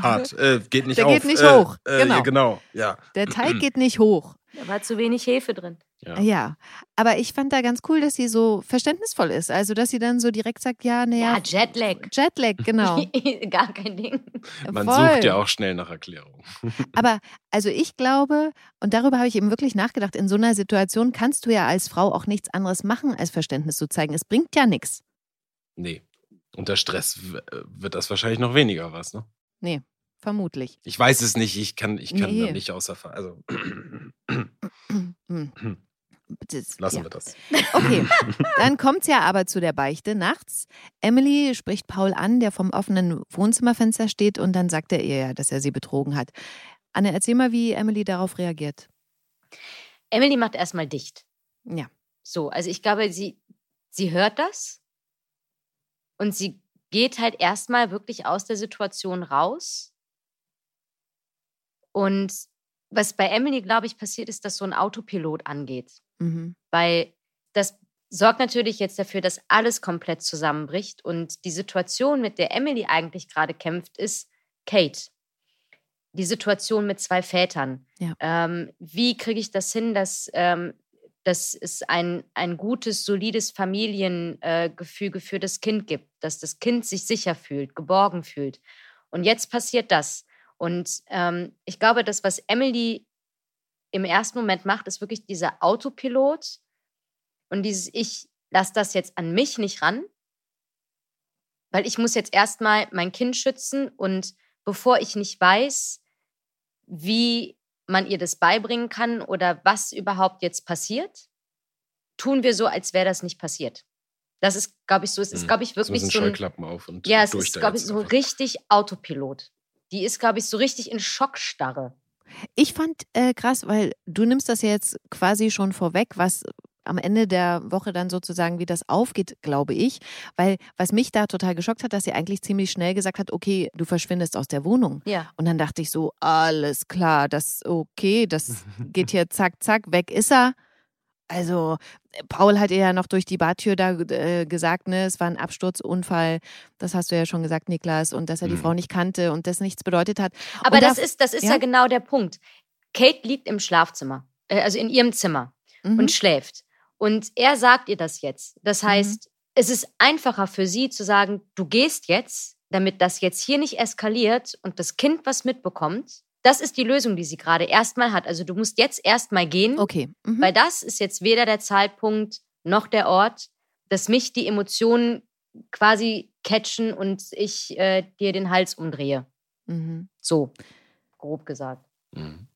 Hart. Äh, geht nicht Der auf. geht nicht äh, hoch. Äh, Genau. Ja, genau. Ja. Der Teig geht nicht hoch. Da war zu wenig Hefe drin. Ja. Ja, aber ich fand da ganz cool, dass sie so verständnisvoll ist. Also, dass sie dann so direkt sagt, ja, naja. Ja, Jetlag. Jetlag, genau. Gar kein Ding. Man Voll. sucht ja auch schnell nach Erklärungen. Aber also ich glaube, und darüber habe ich eben wirklich nachgedacht, in so einer Situation kannst du ja als Frau auch nichts anderes machen, als Verständnis zu zeigen. Es bringt ja nichts. Nee. Unter Stress äh, wird das wahrscheinlich noch weniger was, ne? Vermutlich. Ich weiß es nicht, ich kann, ich kann Nee. da nicht außer Also. Das, lassen ja. wir das. Okay, dann kommt es ja aber zu der Beichte nachts. Emily spricht Paul an, der vom offenen Wohnzimmerfenster steht, und dann sagt er ihr ja, dass er sie betrogen hat. Anne, erzähl mal, wie Emily darauf reagiert. Emily macht erstmal dicht. Ja. So, also ich glaube, sie, sie hört das und sie geht halt erstmal wirklich aus der Situation raus. Und was bei Emily, glaube ich, passiert ist, dass so ein Autopilot angeht. Mhm. Weil das sorgt natürlich jetzt dafür, dass alles komplett zusammenbricht. Und die Situation, mit der Emily eigentlich gerade kämpft, ist Kate. Die Situation mit zwei Vätern. Ja. Ähm, wie kriege ich das hin, dass, ähm, dass es ein, ein gutes, solides Familiengefüge für das Kind gibt, dass das Kind sich sicher fühlt, geborgen fühlt. Und jetzt passiert das. Und ähm, ich glaube, das, was Emily im ersten Moment macht, ist wirklich dieser Autopilot und dieses Ich lasse das jetzt an mich nicht ran, weil ich muss jetzt erstmal mein Kind schützen und bevor ich nicht weiß, wie man ihr das beibringen kann oder was überhaupt jetzt passiert, tun wir so, als wäre das nicht passiert. Das ist, glaube ich, so. Es ist, Mhm. glaube ich, So wirklich sind so ein, Scheuklappen auf und ja, es ist, glaube ich, so einfach. richtig Autopilot. Die ist, glaube ich, so richtig in Schockstarre. Ich fand äh, krass, weil du nimmst das ja jetzt quasi schon vorweg, was am Ende der Woche dann sozusagen, wie das aufgeht, glaube ich. Weil was mich da total geschockt hat, dass sie eigentlich ziemlich schnell gesagt hat, okay, du verschwindest aus der Wohnung. Ja. Und dann dachte ich so, alles klar, das okay, das geht hier zack, zack, weg ist er. Also, Paul hat ihr ja noch durch die Bartür da äh, gesagt, ne, es war ein Absturzunfall. Das hast du ja schon gesagt, Niklas, und dass er die Mhm. Frau nicht kannte und das nichts bedeutet hat. Aber Und das da- ist, das ist ja? ja? genau der Punkt. Kate liegt im Schlafzimmer, äh, also in ihrem Zimmer Mhm. und schläft. Und er sagt ihr das jetzt. Das heißt, es ist einfacher für sie zu sagen, du gehst jetzt, damit das jetzt hier nicht eskaliert und das Kind was mitbekommt. Das ist die Lösung, die sie gerade erstmal hat. Also du musst jetzt erstmal gehen, Okay. Mhm. weil das ist jetzt weder der Zeitpunkt noch der Ort, dass mich die Emotionen quasi catchen und ich äh, dir den Hals umdrehe. Mhm. So, grob gesagt. Mhm.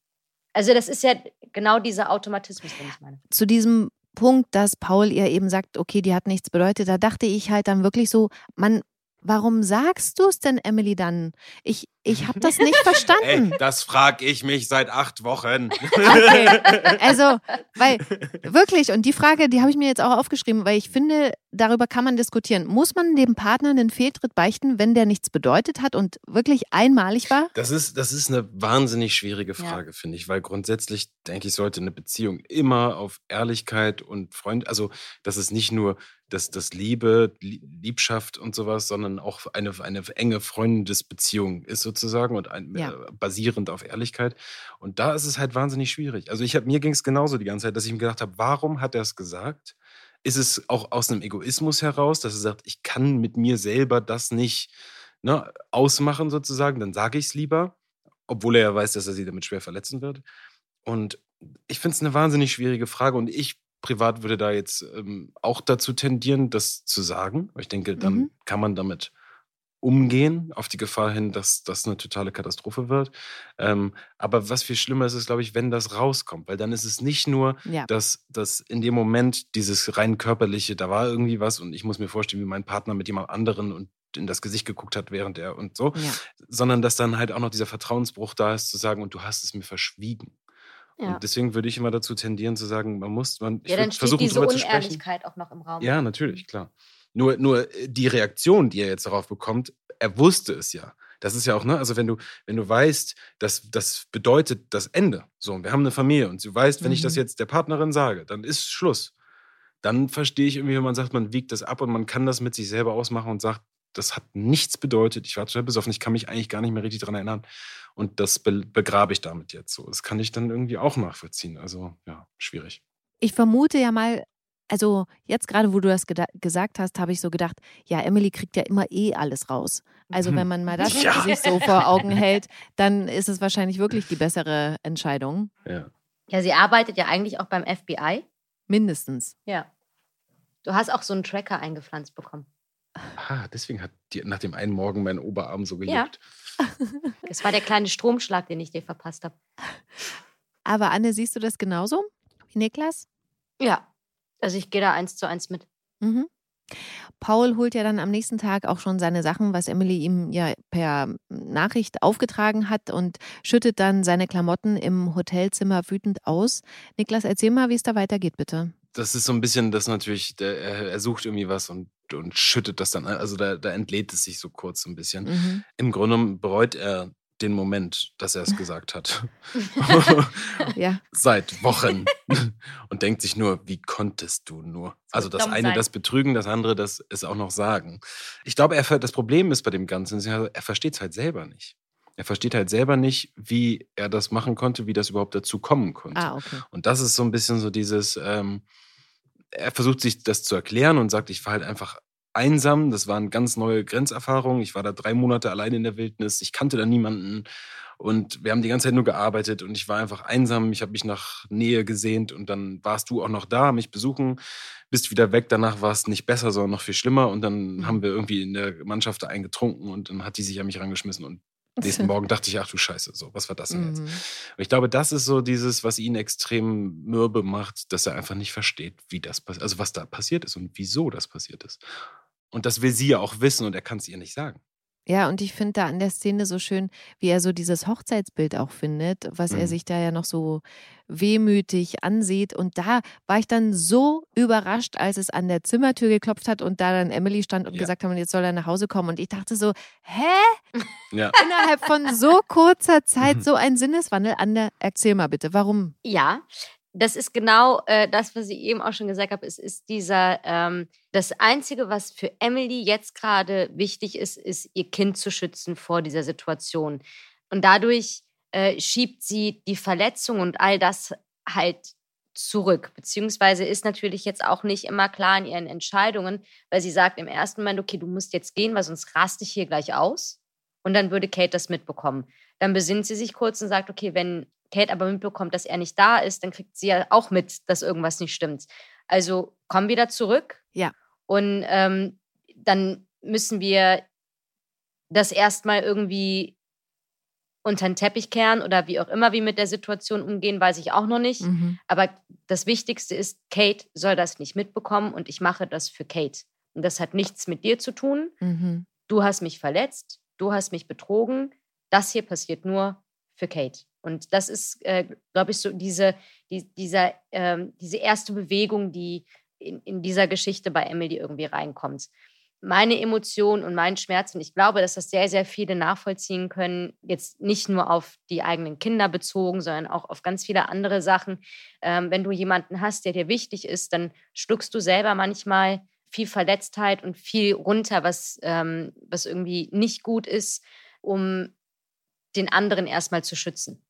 Also das ist ja genau dieser Automatismus, den ich meine. zu diesem Punkt, dass Paul ihr eben sagt, okay, die hat nichts bedeutet, da dachte ich halt dann wirklich so, man, warum sagst du es denn, Emily, dann? Ich, ich habe das nicht verstanden. Ey, das frage ich mich seit acht Wochen. Okay. Also, weil wirklich, und die Frage, die habe ich mir jetzt auch aufgeschrieben, weil ich finde, darüber kann man diskutieren. Muss man dem Partner einen Fehltritt beichten, wenn der nichts bedeutet hat und wirklich einmalig war? Das ist, das ist eine wahnsinnig schwierige Frage, ja. finde ich, weil grundsätzlich denke ich, sollte eine Beziehung immer auf Ehrlichkeit und Freund, also das ist nicht nur das, das Liebe, Liebschaft und sowas, sondern auch eine, eine enge Freundesbeziehung ist sozusagen und ein, ja. äh, basierend auf Ehrlichkeit. Und da ist es halt wahnsinnig schwierig. Also ich habe mir ging es genauso die ganze Zeit, dass ich mir gedacht habe, warum hat er es gesagt? Ist es auch aus einem Egoismus heraus, dass er sagt, ich kann mit mir selber das nicht ne, ausmachen sozusagen, dann sage ich es lieber, obwohl er ja weiß, dass er sie damit schwer verletzen wird. Und ich finde es eine wahnsinnig schwierige Frage und ich privat würde da jetzt ähm, auch dazu tendieren, das zu sagen. Ich denke, dann mhm. kann man damit umgehen, auf die Gefahr hin, dass das eine totale Katastrophe wird. Ähm, aber was viel schlimmer ist, ist, glaube ich, wenn das rauskommt, weil dann ist es nicht nur, ja. dass, dass in dem Moment dieses rein körperliche, da war irgendwie was und ich muss mir vorstellen, wie mein Partner mit jemand anderen und in das Gesicht geguckt hat, während er und so, ja. sondern dass dann halt auch noch dieser Vertrauensbruch da ist, zu sagen, und du hast es mir verschwiegen. Ja. Und deswegen würde ich immer dazu tendieren zu sagen, man muss, man ja, dann steht diese Unehrlichkeit auch noch im Raum. Ja, natürlich, klar. Nur, nur äh, die Reaktion, die er jetzt darauf bekommt, er wusste es ja. Das ist ja auch, ne, also wenn du, wenn du weißt, dass das bedeutet das Ende. So, und wir haben eine Familie und du weißt, wenn mhm. ich das mhm. jetzt der Partnerin sage, dann ist Schluss. Dann verstehe ich irgendwie, wenn man sagt, man wiegt das ab und man kann das mit sich selber ausmachen und sagt, das hat nichts bedeutet. Ich war total besoffen, ich kann mich eigentlich gar nicht mehr richtig daran erinnern. Und das be begrabe ich damit jetzt so. Das kann ich dann irgendwie auch nachvollziehen. Also ja, schwierig. Ich vermute ja mal, also jetzt gerade, wo du das gesagt hast, habe ich so gedacht, ja, Emily kriegt ja immer eh alles raus. Also wenn man mal das ja. sich so vor Augen hält, dann ist es wahrscheinlich wirklich die bessere Entscheidung. Ja. Ja, sie arbeitet ja eigentlich auch beim FBI. Mindestens. Ja. Du hast auch so einen Tracker eingepflanzt bekommen. Ah, deswegen hat die, nach dem einen Morgen mein Oberarm so gejuckt. Ja. Das war der kleine Stromschlag, den ich dir verpasst habe. Aber Anne, siehst du das genauso wie Niklas? Ja, also ich gehe da eins zu eins mit. Mhm. Paul holt ja dann am nächsten Tag auch schon seine Sachen, was Emily ihm ja per Nachricht aufgetragen hat und schüttet dann seine Klamotten im Hotelzimmer wütend aus. Niklas, erzähl mal, wie es da weitergeht, bitte. Das ist so ein bisschen das natürlich, der, er, sucht irgendwie was und, und schüttet das dann, also da, da entlädt es sich so kurz so ein bisschen. Mhm. Im Grunde bereut er den Moment, dass er es gesagt hat. ja. Seit Wochen. Und denkt sich nur, wie konntest du nur? Also das eine das Betrügen, das andere das es auch noch sagen. Ich glaube, er, das Problem ist bei dem Ganzen, er versteht es halt selber nicht. Er versteht halt selber nicht, wie er das machen konnte, wie das überhaupt dazu kommen konnte. Ah, okay. Und das ist so ein bisschen so dieses, ähm, er versucht sich das zu erklären und sagt, ich war halt einfach einsam. Das waren ganz neue Grenzerfahrungen. Ich war da drei Monate allein in der Wildnis. Ich kannte da niemanden. Und wir haben die ganze Zeit nur gearbeitet und ich war einfach einsam. Ich habe mich nach Nähe gesehnt und dann warst du auch noch da, mich besuchen, bist wieder weg. Danach war es nicht besser, sondern noch viel schlimmer. Und dann mhm. haben wir irgendwie in der Mannschaft da eingetrunken und dann hat die sich an mich rangeschmissen und nächsten Morgen dachte ich, ach du Scheiße, so, was war das denn jetzt? Mhm. Und ich glaube, das ist so dieses, was ihn extrem mürbe macht, dass er einfach nicht versteht, wie das passiert, also was da passiert ist und wieso das passiert ist. Und das will sie ja auch wissen und er kann es ihr nicht sagen. Ja, und ich finde da an der Szene so schön, wie er so dieses Hochzeitsbild auch findet, was mhm. er sich da ja noch so wehmütig ansieht. Und da war ich dann so überrascht, als es an der Zimmertür geklopft hat und da dann Emily stand und ja. gesagt hat, jetzt soll er nach Hause kommen. Und ich dachte so, hä? Ja. Innerhalb von so kurzer Zeit so ein Sinneswandel. Anne, erzähl mal bitte, warum? Ja, das ist genau äh, das, was ich eben auch schon gesagt habe. Es ist dieser, ähm, das Einzige, was für Emily jetzt gerade wichtig ist, ist, ihr Kind zu schützen vor dieser Situation. Und dadurch äh, schiebt sie die Verletzung und all das halt zurück. Beziehungsweise ist natürlich jetzt auch nicht immer klar in ihren Entscheidungen, weil sie sagt im ersten Moment, okay, du musst jetzt gehen, weil sonst raste ich hier gleich aus. Und dann würde Kate das mitbekommen. Dann besinnt sie sich kurz und sagt, okay, wenn Kate aber mitbekommt, dass er nicht da ist, dann kriegt sie ja auch mit, dass irgendwas nicht stimmt. Also komm wieder zurück. Ja. Und ähm, dann müssen wir das erstmal irgendwie unter den Teppich kehren oder wie auch immer wir mit der Situation umgehen, weiß ich auch noch nicht. Mhm. Aber das Wichtigste ist, Kate soll das nicht mitbekommen und ich mache das für Kate. Und das hat nichts mit dir zu tun. Mhm. Du hast mich verletzt, du hast mich betrogen. Das hier passiert nur für Kate. Und das ist, äh, glaube ich, so diese, die, dieser, ähm, diese erste Bewegung, die in, in dieser Geschichte bei Emily irgendwie reinkommt meine Emotionen und meinen Schmerz. Und ich glaube, dass das sehr, sehr viele nachvollziehen können. Jetzt nicht nur auf die eigenen Kinder bezogen, sondern auch auf ganz viele andere Sachen. Ähm, wenn du jemanden hast, der dir wichtig ist, dann schluckst du selber manchmal viel Verletztheit und viel runter, was, ähm, was irgendwie nicht gut ist, um den anderen erstmal zu schützen.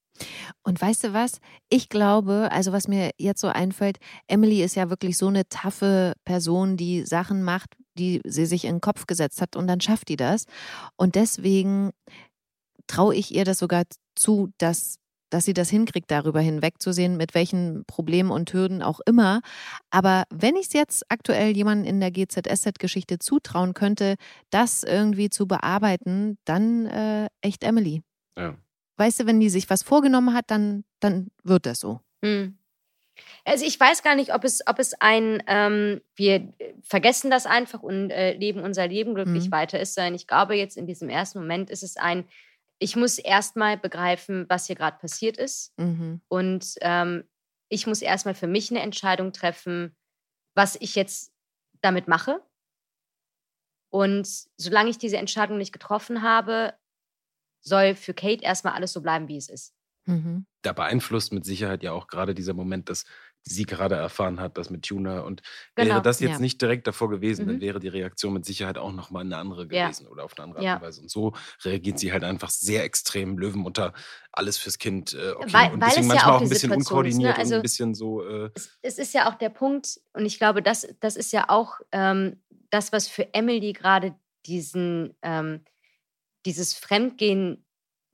Und weißt du was? Ich glaube, also was mir jetzt so einfällt, Emily ist ja wirklich so eine taffe Person, die Sachen macht, die sie sich in den Kopf gesetzt hat und dann schafft die das. Und deswegen traue ich ihr das sogar zu, dass dass sie das hinkriegt, darüber hinwegzusehen, mit welchen Problemen und Hürden auch immer. Aber wenn ich es jetzt aktuell jemandem in der GZSZ-Geschichte zutrauen könnte, das irgendwie zu bearbeiten, dann äh, echt Emily. Ja. Weißt du, wenn die sich was vorgenommen hat, dann, dann wird das so. Hm. Also ich weiß gar nicht, ob es, ob es ein, ähm, wir vergessen das einfach und äh, leben unser Leben glücklich Mhm. weiter ist, sondern ich glaube jetzt in diesem ersten Moment ist es ein, ich muss erstmal begreifen, was hier gerade passiert ist. Mhm. Und ähm, ich muss erstmal für mich eine Entscheidung treffen, was ich jetzt damit mache. Und solange ich diese Entscheidung nicht getroffen habe, soll für Kate erstmal alles so bleiben, wie es ist. Mhm. Da beeinflusst mit Sicherheit ja auch gerade dieser Moment, dass sie gerade erfahren hat, das mit Tuner. Und Genau, wäre das jetzt ja. nicht direkt davor gewesen, dann Mhm. wäre die Reaktion mit Sicherheit auch nochmal eine andere Ja. gewesen oder auf eine andere Art Ja. und Weise. Und so reagiert sie halt einfach sehr extrem Löwenmutter, alles fürs Kind. Äh, okay. Weil- und weil deswegen es ja manchmal auch auch ein bisschen Situation ist, ne? unkoordiniert und Also- ein bisschen so. Äh, es, es ist ja auch der Punkt, und ich glaube, das, das ist ja auch ähm, das, was für Emily gerade diesen, ähm, dieses Fremdgehen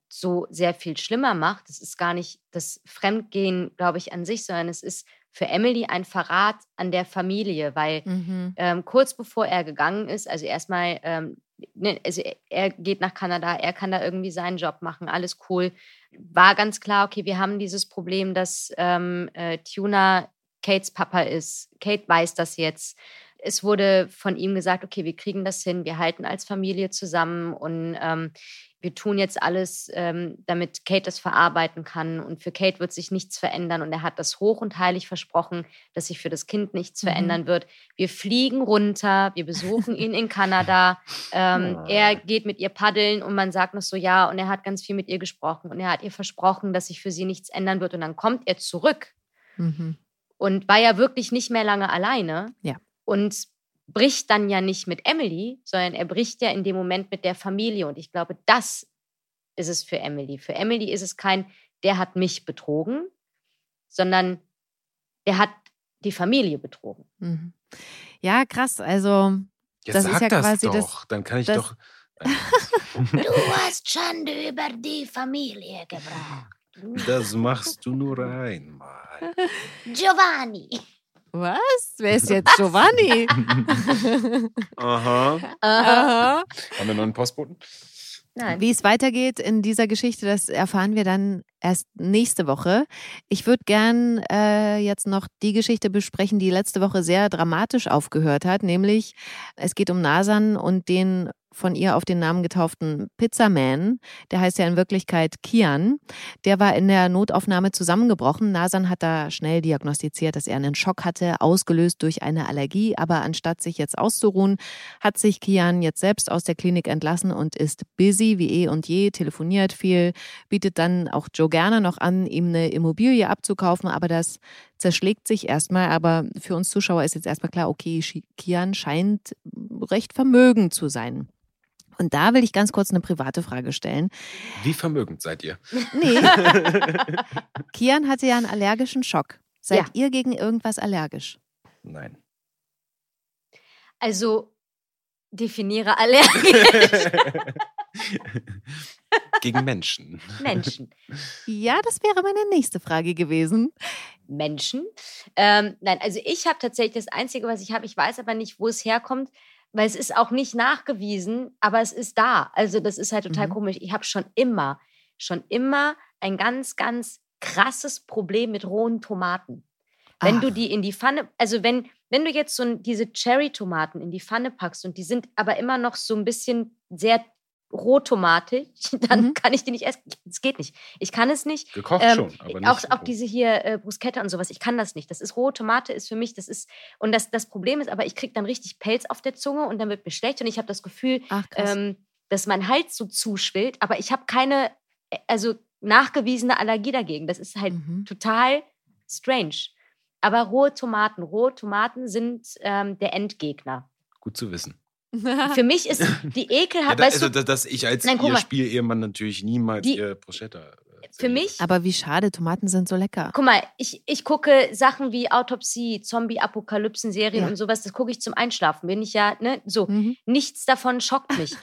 so sehr viel schlimmer macht. Es ist gar nicht das Fremdgehen, glaube ich, an sich, sondern es ist für Emily ein Verrat an der Familie, weil Mhm. ähm, kurz bevor er gegangen ist, also erstmal, ähm, ne, also er, geht nach Kanada, er kann da irgendwie seinen Job machen, alles cool. War ganz klar, okay, wir haben dieses Problem, dass ähm, äh, Tuna Kates Papa ist. Kate weiß das jetzt. Es wurde von ihm gesagt, okay, wir kriegen das hin, wir halten als Familie zusammen und ähm, wir tun jetzt alles, ähm, damit Kate das verarbeiten kann. Und für Kate wird sich nichts verändern. Und er hat das hoch und heilig versprochen, dass sich für das Kind nichts Mhm. verändern wird. Wir fliegen runter, wir besuchen ihn in Kanada. Ähm, Ah. Er geht mit ihr paddeln und man sagt noch so, ja, und er hat ganz viel mit ihr gesprochen. Und er hat ihr versprochen, dass sich für sie nichts ändern wird. Und dann kommt er zurück Mhm. und war ja wirklich nicht mehr lange alleine. Ja. Und bricht dann ja nicht mit Emily, sondern er bricht ja in dem Moment mit der Familie. Und ich glaube, das ist es für Emily. Für Emily ist es kein, der hat mich betrogen, sondern der hat die Familie betrogen. Mhm. Ja, krass. Also, jetzt Das sag ist ja das quasi das- doch. Dann kann ich das- doch. Du hast Schande über die Familie gebracht. Das machst du nur einmal. Giovanni. Was? Wer ist jetzt Giovanni? Aha. Aha. Haben wir noch einen Postboten? Nein. Wie es weitergeht in dieser Geschichte, das erfahren wir dann erst nächste Woche. Ich würde gern äh, jetzt noch die Geschichte besprechen, die letzte Woche sehr dramatisch aufgehört hat, nämlich es geht um Nasan und den von ihr auf den Namen getauften Pizzaman. Der heißt ja in Wirklichkeit Kian. Der war in der Notaufnahme zusammengebrochen. Nasan hat da schnell diagnostiziert, dass er einen Schock hatte, ausgelöst durch eine Allergie. Aber anstatt sich jetzt auszuruhen, hat sich Kian jetzt selbst aus der Klinik entlassen und ist busy wie eh und je, telefoniert viel, bietet dann auch Joe Gerner noch an, ihm eine Immobilie abzukaufen, aber das zerschlägt sich erstmal. Aber für uns Zuschauer ist jetzt erstmal klar, okay, Kian scheint recht vermögend zu sein. Und da will ich ganz kurz eine private Frage stellen. Wie vermögend seid ihr? Nee, Kian hatte ja einen allergischen Schock. Seid Ja. ihr gegen irgendwas allergisch? Nein. Also definiere allergisch Gegen Menschen. Menschen. Ja, das wäre meine nächste Frage gewesen. Menschen. Ähm, nein, also ich habe tatsächlich das Einzige, was ich habe, ich weiß aber nicht, wo es herkommt, weil es ist auch nicht nachgewiesen, aber es ist da. Also das ist halt total Mhm. komisch. Ich habe schon immer schon immer ein ganz, ganz krasses Problem mit rohen Tomaten. Wenn du Ach. die in die Pfanne, also wenn, wenn du jetzt so diese Cherry-Tomaten in die Pfanne packst und die sind aber immer noch so ein bisschen sehr rohtomatig, dann Mhm. kann ich die nicht essen. Es geht nicht. Ich kann es nicht. Gekocht Ähm, schon, aber nicht. auch, auch diese hier äh, Bruschetta und sowas, ich kann das nicht. Das ist rohe Tomate, ist für mich, das ist, und das, das Problem ist aber, ich kriege dann richtig Pelz auf der Zunge und dann wird mir schlecht und ich habe das Gefühl, Ach, ähm, dass mein Hals so zuschwillt, aber ich habe keine, äh, also nachgewiesene Allergie dagegen. Das ist halt Mhm. total strange. Aber rohe Tomaten, rohe Tomaten sind ähm, der Endgegner. Gut zu wissen. Für mich ist die Ja, ekelhaft, da, weißt also, du, dass, dass ich als Nein, ihr. Spielehemann natürlich niemals Die- ihr Bruschetta. äh, für mich Aber wie schade, Tomaten sind so lecker. Guck mal, ich, ich gucke Sachen wie Autopsie, Zombie-Apokalypsen-Serien Ja. und sowas, das gucke ich zum Einschlafen. Bin ich ja, ne, so. Mhm. Nichts davon schockt mich.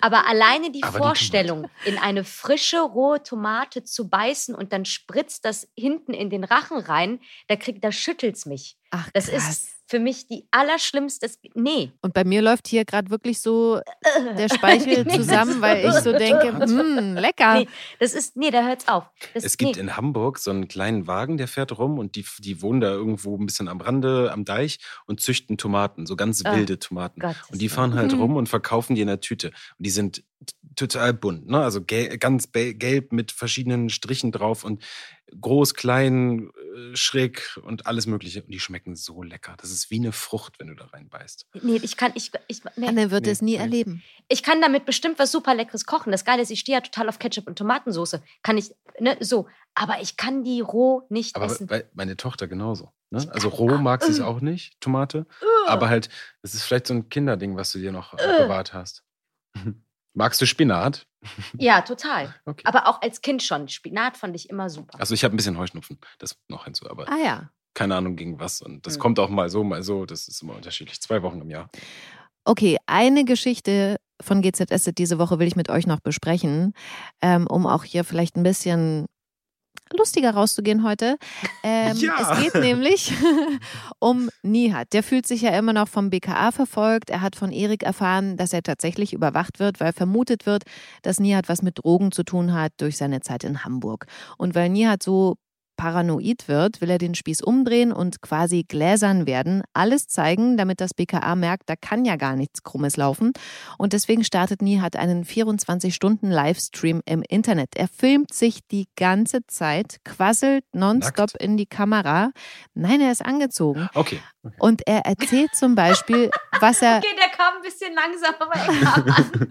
Aber alleine die Aber die Vorstellung, in eine frische, rohe Tomate zu beißen und dann spritzt das hinten in den Rachen rein, da, krieg, da schüttelt's mich. Ach, Das krass. ist für mich die allerschlimmste. Nee. Und bei mir läuft hier gerade wirklich so der Speichel zusammen, weil ich so denke, mh, lecker. Nee, das ist, nee, da hört's auf. Das, Es gibt nee. in Hamburg so einen kleinen Wagen, der fährt rum und die, die wohnen da irgendwo ein bisschen am Rande, am Deich und züchten Tomaten, so ganz wilde Tomaten. Gottes Und die fahren halt Mhm. rum und verkaufen die in der Tüte. Und die sind total bunt, ne? Also gel ganz gelb mit verschiedenen Strichen drauf und groß, klein, äh, schräg und alles Mögliche. Und die schmecken so lecker. Das ist wie eine Frucht, wenn du da reinbeißt. Nee, ich kann, ich, ich, nee. Anne wird Nee, es nie nee. erleben. ich kann damit bestimmt was super Leckeres kochen. Das Geile ist, ich stehe ja total auf Ketchup und Tomatensauce. Kann ich, ne, so. Aber ich kann die roh nicht Aber essen. bei, meine Tochter genauso. Ne? Also roh mag sie es auch nicht, Tomate. Aber halt, das ist vielleicht so ein Kinderding, was du dir noch bewahrt hast. Magst du Spinat? ja, total. Okay. Aber auch als Kind schon. Spinat fand ich immer super. Also ich habe ein bisschen Heuschnupfen, das noch hinzu, aber Ah ja. keine Ahnung gegen was. Und das Hm. kommt auch mal so, mal so. Das ist immer unterschiedlich. Zwei Wochen im Jahr. Okay, eine Geschichte von GZS diese Woche will ich mit euch noch besprechen, ähm, um auch hier vielleicht ein bisschen lustiger rauszugehen heute. Ähm, Ja. Es geht nämlich um Nihat. Der fühlt sich ja immer noch vom BKA verfolgt. Er hat von Erik erfahren, dass er tatsächlich überwacht wird, weil vermutet wird, dass Nihat was mit Drogen zu tun hat durch seine Zeit in Hamburg. Und weil Nihat so paranoid wird, will er den Spieß umdrehen und quasi gläsern werden, alles zeigen, damit das BKA merkt, da kann ja gar nichts Krummes laufen. Und deswegen startet Nihat einen 24-Stunden-Livestream im Internet. Er filmt sich die ganze Zeit, quasselt nonstop Nackt? in die Kamera. Nein, er ist angezogen. Okay. Und er erzählt zum Beispiel, was er. Okay, der kam ein bisschen langsam, aber er kam an.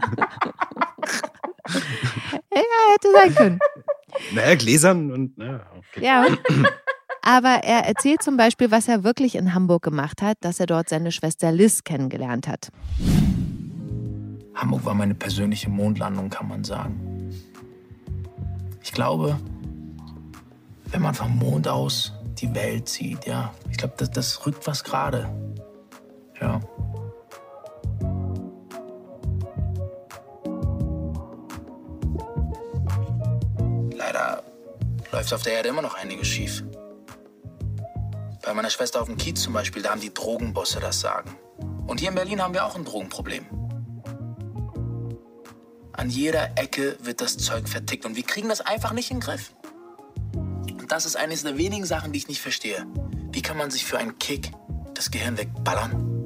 Ja, hätte sein können. Naja, Gläsern und. Naja, okay. Ja. Aber er erzählt zum Beispiel, was er wirklich in Hamburg gemacht hat, dass er dort seine Schwester Liz kennengelernt hat. Hamburg war meine persönliche Mondlandung, kann man sagen. Ich glaube, wenn man vom Mond aus die Welt sieht, ja, ich glaube, das, das rückt was gerade. Ja. Läuft auf der Erde immer noch einiges schief. Bei meiner Schwester auf dem Kiez zum Beispiel, da haben die Drogenbosse das Sagen. Und hier in Berlin haben wir auch ein Drogenproblem. An jeder Ecke wird das Zeug vertickt und wir kriegen das einfach nicht in den Griff. Und das ist eines der wenigen Sachen, die ich nicht verstehe. Wie kann man sich für einen Kick das Gehirn wegballern?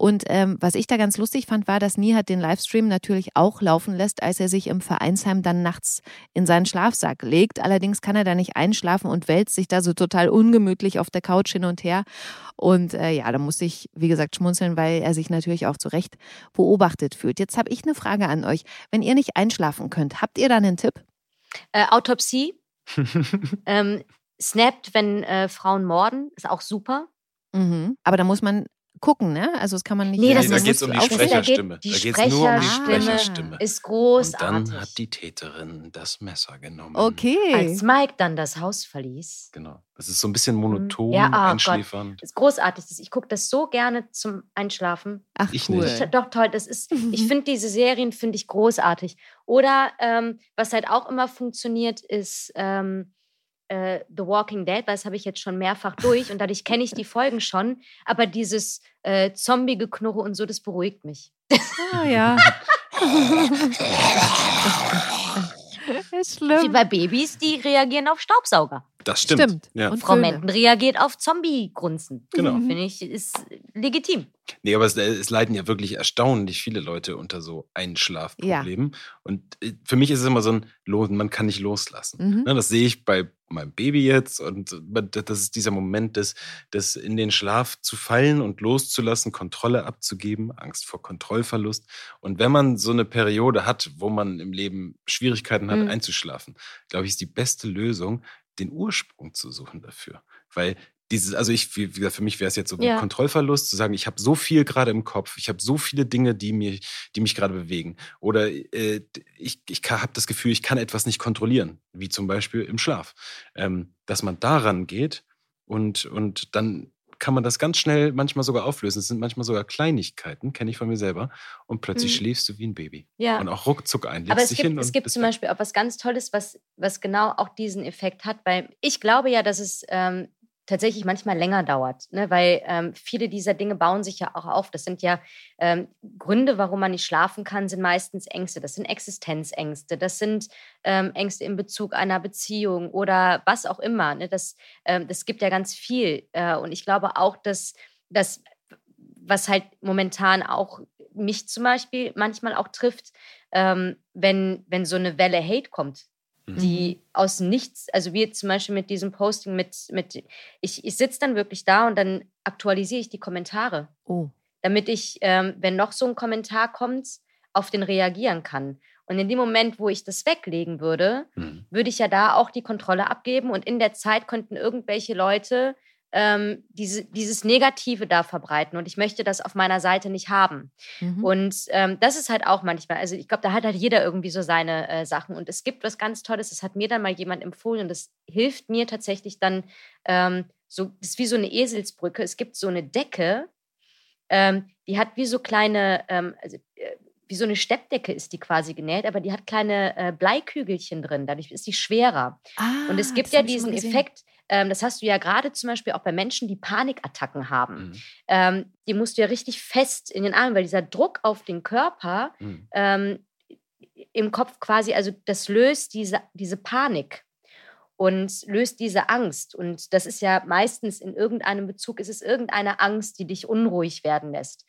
Und ähm, was ich da ganz lustig fand, war, dass Nihat den Livestream natürlich auch laufen lässt, als er sich im Vereinsheim dann nachts in seinen Schlafsack legt. Allerdings kann er da nicht einschlafen und wälzt sich da so total ungemütlich auf der Couch hin und her. Und äh, ja, da musste ich, wie gesagt, schmunzeln, weil er sich natürlich auch zu Recht beobachtet fühlt. Jetzt habe ich eine Frage an euch. Wenn ihr nicht einschlafen könnt, habt ihr da einen Tipp? Äh, Autopsie. ähm, Snapped, wenn äh, Frauen morden, ist auch super. Mhm. Aber da muss man gucken, ne? Also das kann man nicht. Nee, das da ist- geht es um die das da Sprecherstimme. die Da geht es nur um die Sprecherstimme Sprecherstimme. Ist Und großartig. dann hat die Täterin das Messer genommen. Okay. Als Mike dann das Haus verließ. Genau. Das ist so ein bisschen monoton, Ja, oh Gott. einschläfern. ist großartig. Das- Ich gucke das so gerne zum Einschlafen. Ach, Ich cool. nicht. Doch, toll. Das ist, ich finde diese Serien, finde ich großartig. Oder ähm, was halt auch immer funktioniert, ist ähm, äh, The Walking Dead, weil das habe ich jetzt schon mehrfach durch und dadurch kenne ich die Folgen schon. Aber dieses äh, Zombie-Geknurre und so, das beruhigt mich. Ah, ja. Ist Wie schlimm. bei Babys, die reagieren auf Staubsauger. Das stimmt. Stimmt. Ja. Und Frau. Menten reagiert auf Zombie-Grunzen. Genau. Finde ich, ist legitim. Nee, aber es, äh, es leiden ja wirklich erstaunlich viele Leute unter so Einschlafproblemen. Und äh, für mich ist es immer so ein Losen, man kann nicht loslassen. Mhm. Ne, das sehe ich bei meinem Baby jetzt. Und äh, das ist dieser Moment des, des in den Schlaf zu fallen und loszulassen, Kontrolle abzugeben, Angst vor Kontrollverlust. Und wenn man so eine Periode hat, wo man im Leben Schwierigkeiten hat, Mhm. einzuschlafen, glaube ich, ist die beste Lösung, den Ursprung zu suchen dafür. Weil dieses, also ich, wie gesagt, für mich wäre es jetzt so ein Ja. Kontrollverlust, zu sagen, ich habe so viel gerade im Kopf, ich habe so viele Dinge, die mir, die mich gerade bewegen. Oder äh, ich, ich habe das Gefühl, ich kann etwas nicht kontrollieren, wie zum Beispiel im Schlaf. Ähm, dass man daran geht und, und dann kann man das ganz schnell manchmal sogar auflösen. Es sind manchmal sogar Kleinigkeiten, kenne ich von mir selber. Und plötzlich Mhm. schläfst du wie ein Baby. Ja. Und auch ruckzuck ein. Aber es gibt, hin es gibt zum. Beispiel auch was ganz Tolles, was, was genau auch diesen Effekt hat, weil ich glaube ja, dass es ähm, tatsächlich manchmal länger dauert, ne? weil ähm, viele dieser Dinge bauen sich ja auch auf. Das sind ja ähm, Gründe, warum man nicht schlafen kann, sind meistens Ängste. Das sind Existenzängste, das sind ähm, Ängste in Bezug einer Beziehung oder was auch immer. Ne? Das, ähm, das gibt ja ganz viel. Äh, und ich glaube auch, dass das, was halt momentan auch mich zum Beispiel manchmal auch trifft, ähm, wenn, wenn so eine Welle Hate kommt, Mhm. die aus nichts, also wie jetzt zum Beispiel mit diesem Posting mit, mit ich, ich sitze dann wirklich da und dann aktualisiere ich die Kommentare, Oh. damit ich, ähm, wenn noch so ein Kommentar kommt, auf den reagieren kann. Und in dem Moment, wo ich das weglegen würde, Mhm. würde ich ja da auch die Kontrolle abgeben und in der Zeit könnten irgendwelche Leute ähm, diese, dieses Negative da verbreiten und ich möchte das auf meiner Seite nicht haben. Mhm. Und ähm, das ist halt auch manchmal, also ich glaube, da hat halt jeder irgendwie so seine äh, Sachen. Und es gibt was ganz Tolles, das hat mir dann mal jemand empfohlen und das hilft mir tatsächlich dann ähm, so, das ist wie so eine Eselsbrücke. Es gibt so eine Decke, ähm, die hat wie so kleine, ähm, also, äh, wie so eine Steppdecke ist die quasi genäht, aber die hat kleine äh, Bleikügelchen drin, dadurch ist die schwerer. Ah, Und es gibt ja diesen. Effekt, das hast du ja gerade zum Beispiel auch bei Menschen, die Panikattacken haben. Mhm. Ähm, die musst du ja richtig fest in den Armen, weil dieser Druck auf den Körper Mhm. ähm, im Kopf quasi, also das löst diese, diese Panik und löst diese Angst. Und das ist ja meistens in irgendeinem Bezug, ist es irgendeine Angst, die dich unruhig werden lässt.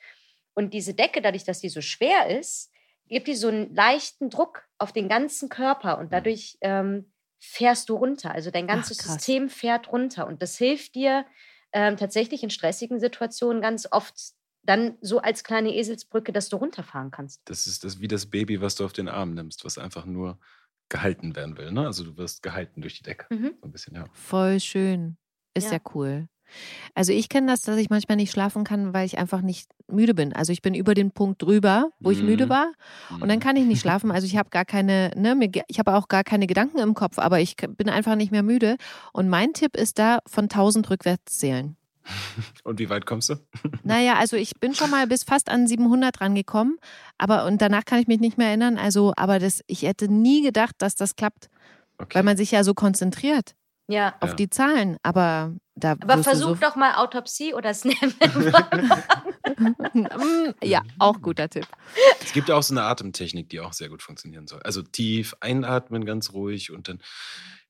Und diese Decke, dadurch, dass die so schwer ist, gibt die so einen leichten Druck auf den ganzen Körper und dadurch ähm, fährst du runter. Also dein ganzes krass. System fährt runter. Und das hilft dir ähm, tatsächlich in stressigen Situationen ganz oft dann so als kleine Eselsbrücke, dass du runterfahren kannst. Das ist das wie das Baby, was du auf den Arm nimmst, was einfach nur gehalten werden will. Ne? Also du wirst gehalten durch die Decke. Mhm. So ein bisschen, ja. Voll schön. Ist ja, Ja. cool. Also ich kenne das, dass ich manchmal nicht schlafen kann, weil ich einfach nicht müde bin. Also ich bin über den Punkt drüber, wo ich müde Mhm. war. Und dann kann ich nicht schlafen. Also ich habe gar keine, ne, ich habe auch gar keine Gedanken im Kopf, aber ich bin einfach nicht mehr müde. Und mein Tipp ist da, von 1000 rückwärts zählen. Und wie weit kommst du? Naja, also ich bin schon mal bis fast an 700 rangekommen, aber und danach kann ich mich nicht mehr erinnern. Also, aber das, ich hätte nie gedacht, dass das klappt, Okay. weil man sich ja so konzentriert Ja. auf Ja. die Zahlen. Aber da Aber versuch so, doch mal Autopsie oder Snap. Mm, ja, auch guter Tipp. Es gibt auch so eine Atemtechnik, die auch sehr gut funktionieren soll. Also tief einatmen, ganz ruhig und dann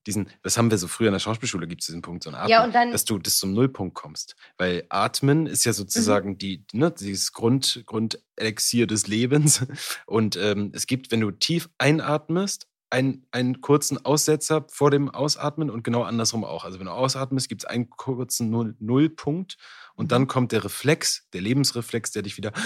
diesen, das haben wir so früher in der Schauspielschule, gibt es diesen Punkt, so einen Atmen, Ja, und dann- dass du bis zum Nullpunkt kommst. Weil Atmen ist ja sozusagen die, ne, dieses Grund, Grundelixier des Lebens. Und ähm, es gibt, wenn du tief einatmest, einen, einen kurzen Aussetzer vor dem Ausatmen und genau andersrum auch. Also wenn du ausatmest, gibt es einen kurzen Null, Nullpunkt und dann kommt der Reflex, der Lebensreflex, der dich wieder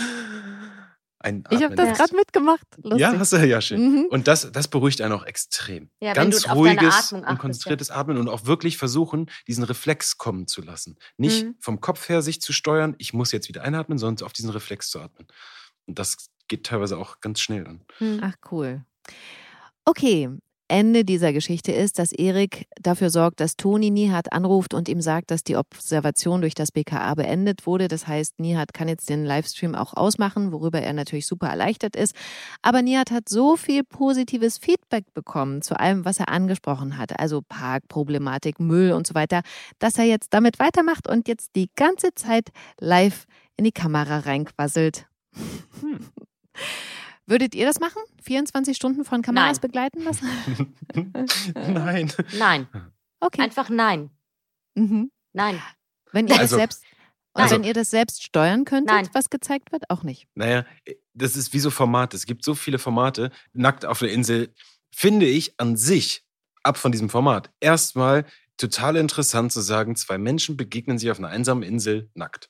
Ich habe das gerade mitgemacht. Lustig. Ja, hast du ja schön. Mhm. Und das, das beruhigt einen auch extrem. Ja, wenn Ganz du auf deine ruhiges Atmung und konzentriertes Atmen und auch wirklich versuchen, diesen Reflex kommen zu lassen. Nicht Mhm. vom Kopf her sich zu steuern, ich muss jetzt wieder einatmen, sondern auf diesen Reflex zu atmen. Und das geht teilweise auch ganz schnell dann. Ach, cool. Okay. Ende dieser Geschichte ist, dass Erik dafür sorgt, dass Toni Nihat anruft und ihm sagt, dass die Observation durch das BKA beendet wurde. Das heißt, Nihat kann jetzt den Livestream auch ausmachen, worüber er natürlich super erleichtert ist. Aber Nihat hat so viel positives Feedback bekommen zu allem, was er angesprochen hat, also Parkproblematik, Müll und so weiter, dass er jetzt damit weitermacht und jetzt die ganze Zeit live in die Kamera reinquasselt. Würdet ihr das machen? 24 Stunden von Kameras Nein. begleiten lassen? Nein. Nein, Okay. einfach nein. Mhm. Nein. Wenn ihr Also- das selbst und also- wenn ihr das selbst steuern könntet, Nein. was gezeigt wird, auch nicht. Naja, das ist wie so Formate. Es gibt so viele Formate. Nackt auf der Insel finde ich an sich, ab von diesem Format, erstmal total interessant zu sagen, zwei Menschen begegnen sich auf einer einsamen Insel nackt.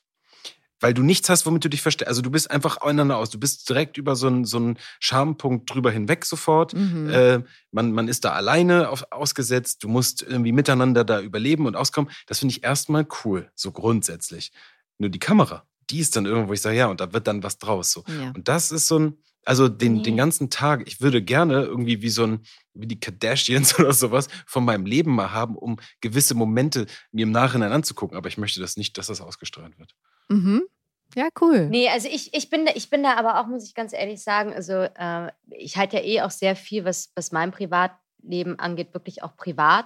Weil du nichts hast, womit du dich verstehst. Also du bist einfach einander aus. Du bist direkt über so einen, so einen Schampunkt drüber hinweg sofort. Mhm. Äh, man, man ist da alleine auf, ausgesetzt. Du musst irgendwie miteinander da überleben und auskommen. Das finde ich erstmal cool, so grundsätzlich. Nur die Kamera, die ist dann irgendwo, wo ich sage, ja, und da wird dann was draus. So. ja. Und das ist so ein, also den, Nee. den ganzen Tag, ich würde gerne irgendwie wie so ein, wie die Kardashians oder sowas von meinem Leben mal haben, um gewisse Momente mir im Nachhinein anzugucken. Aber ich möchte das nicht, dass das ausgestrahlt wird. Mhm. Ja, cool. Nee, also ich, ich, bin da, ich bin da aber auch, muss ich ganz ehrlich sagen, also äh, ich halte ja eh auch sehr viel, was, was mein Privatleben angeht, wirklich auch privat.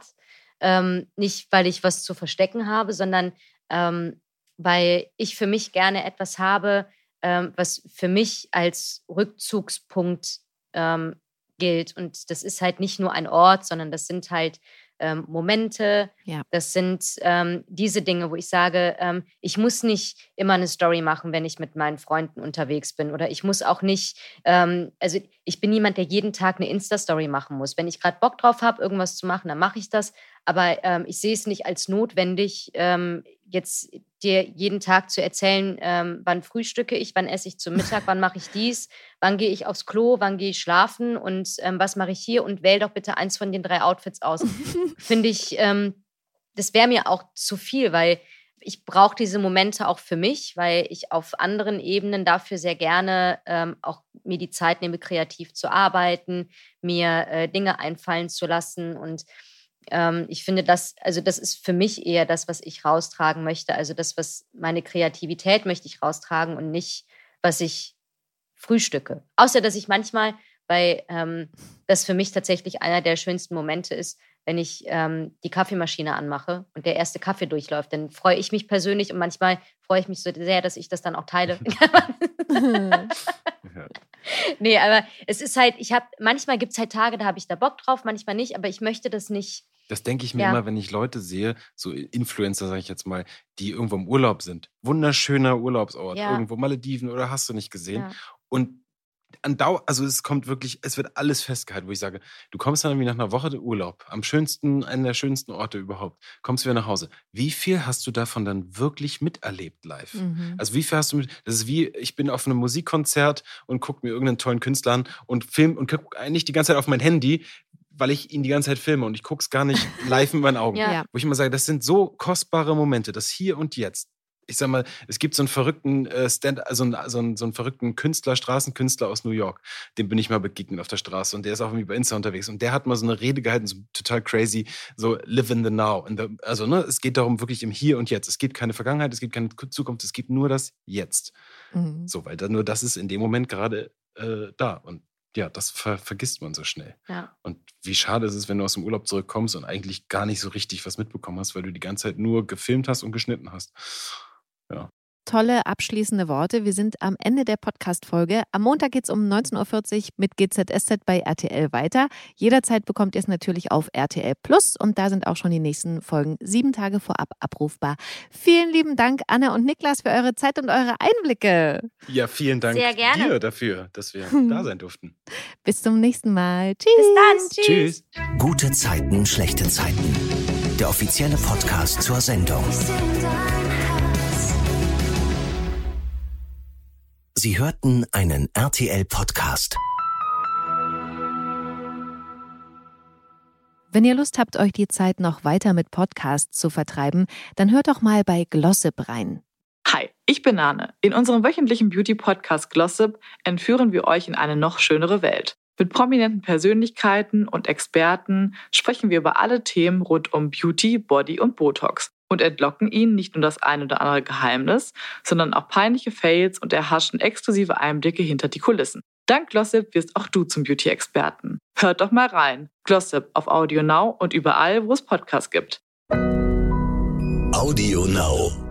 Ähm, nicht, weil ich was zu verstecken habe, sondern ähm, weil ich für mich gerne etwas habe, ähm, was für mich als Rückzugspunkt ähm, gilt. Und das ist halt nicht nur ein Ort, sondern das sind halt ähm, Momente, Ja. das sind ähm, diese Dinge, wo ich sage, ähm, ich muss nicht immer eine Story machen, wenn ich mit meinen Freunden unterwegs bin. Oder ich muss auch nicht, ähm, also ich bin niemand, der jeden Tag eine Insta-Story machen muss. Wenn ich gerade Bock drauf habe, irgendwas zu machen, dann mache ich das. Aber ähm, ich sehe es nicht als notwendig, ähm, jetzt dir jeden Tag zu erzählen, ähm, wann frühstücke ich, wann esse ich zum Mittag, wann mache ich dies, wann gehe ich aufs Klo, wann gehe ich schlafen und was mache ich hier und wähl doch bitte eins von den drei Outfits aus. Finde ich, das wäre mir auch zu viel, weil ich brauche diese Momente auch für mich, weil ich auf anderen Ebenen dafür sehr gerne ähm, auch mir die Zeit nehme, kreativ zu arbeiten, mir äh, Dinge einfallen zu lassen und ähm, ich finde das, also das ist für mich eher das, was ich raustragen möchte. Also das, was meine Kreativität möchte ich raustragen und nicht, was ich frühstücke. Außer dass ich manchmal, weil ähm, das für mich tatsächlich einer der schönsten Momente ist, wenn ich ähm, die Kaffeemaschine anmache und der erste Kaffee durchläuft, dann freue ich mich persönlich und manchmal freue ich mich so sehr, dass ich das dann auch teile. Ja. nee, aber es ist halt, ich habe, manchmal gibt es halt Tage, da habe ich da Bock drauf, manchmal nicht, aber ich möchte das nicht. Das denke ich mir Ja. immer, wenn ich Leute sehe, so Influencer, sage ich jetzt mal, die irgendwo im Urlaub sind. Wunderschöner Urlaubsort, Ja. irgendwo Malediven oder hast du nicht gesehen. Ja. Und an Dauer, also es kommt wirklich, es wird alles festgehalten, wo ich sage, du kommst dann irgendwie nach einer Woche der Urlaub, am schönsten, einer der schönsten Orte überhaupt, kommst wieder nach Hause. Wie viel hast du davon dann wirklich miterlebt live? Mhm. Also wie viel hast du mit, das ist wie, ich bin auf einem Musikkonzert und gucke mir irgendeinen tollen Künstler an und film und gucke eigentlich die ganze Zeit auf mein Handy, weil ich ihn die ganze Zeit filme und ich gucke es gar nicht live mit meinen Augen. Ja. Wo ich immer sage, das sind so kostbare Momente, das Hier und Jetzt. Ich sag mal, es gibt so einen verrückten äh, Stand, also einen, so, einen, so einen verrückten Künstler, Straßenkünstler aus New York. Dem bin ich mal begegnet auf der Straße und der ist auch irgendwie bei Insta unterwegs und der hat mal so eine Rede gehalten, so total crazy, so live in the now. In the, also ne, es geht darum wirklich im Hier und Jetzt. Es gibt keine Vergangenheit, es gibt keine Zukunft, es gibt nur das Jetzt. Mhm. So, weil dann nur das ist in dem Moment gerade äh, da und ja, das ver vergisst man so schnell. Ja. Und wie schade ist es, wenn du aus dem Urlaub zurückkommst und eigentlich gar nicht so richtig was mitbekommen hast, weil du die ganze Zeit nur gefilmt hast und geschnitten hast. Tolle abschließende Worte. Wir sind am Ende der Podcast-Folge. Am Montag geht es um 19.40 Uhr mit GZSZ bei RTL weiter. Jederzeit bekommt ihr es natürlich auf RTL Plus und da sind auch schon die nächsten Folgen sieben Tage vorab abrufbar. Vielen lieben Dank, Anna und Niklas, für eure Zeit und eure Einblicke. Ja, vielen Dank Sehr gerne. dir dafür, dass wir da sein durften. Bis zum nächsten Mal. Tschüss. Bis dann. Tschüss. Tschüss. Gute Zeiten, schlechte Zeiten. Der offizielle Podcast zur Sendung. Sie hörten einen RTL-Podcast. Wenn ihr Lust habt, euch die Zeit noch weiter mit Podcasts zu vertreiben, dann hört doch mal bei Glossip rein. Hi, ich bin Nane. In unserem wöchentlichen Beauty-Podcast Glossip entführen wir euch in eine noch schönere Welt. Mit prominenten Persönlichkeiten und Experten sprechen wir über alle Themen rund um Beauty, Body und Botox und entlocken ihnen nicht nur das ein oder andere Geheimnis, sondern auch peinliche Fails und erhaschen exklusive Einblicke hinter die Kulissen. Dank Glossip wirst auch du zum Beauty-Experten. Hört doch mal rein. Glossip auf Audio Now und überall, wo es Podcasts gibt. Audio Now.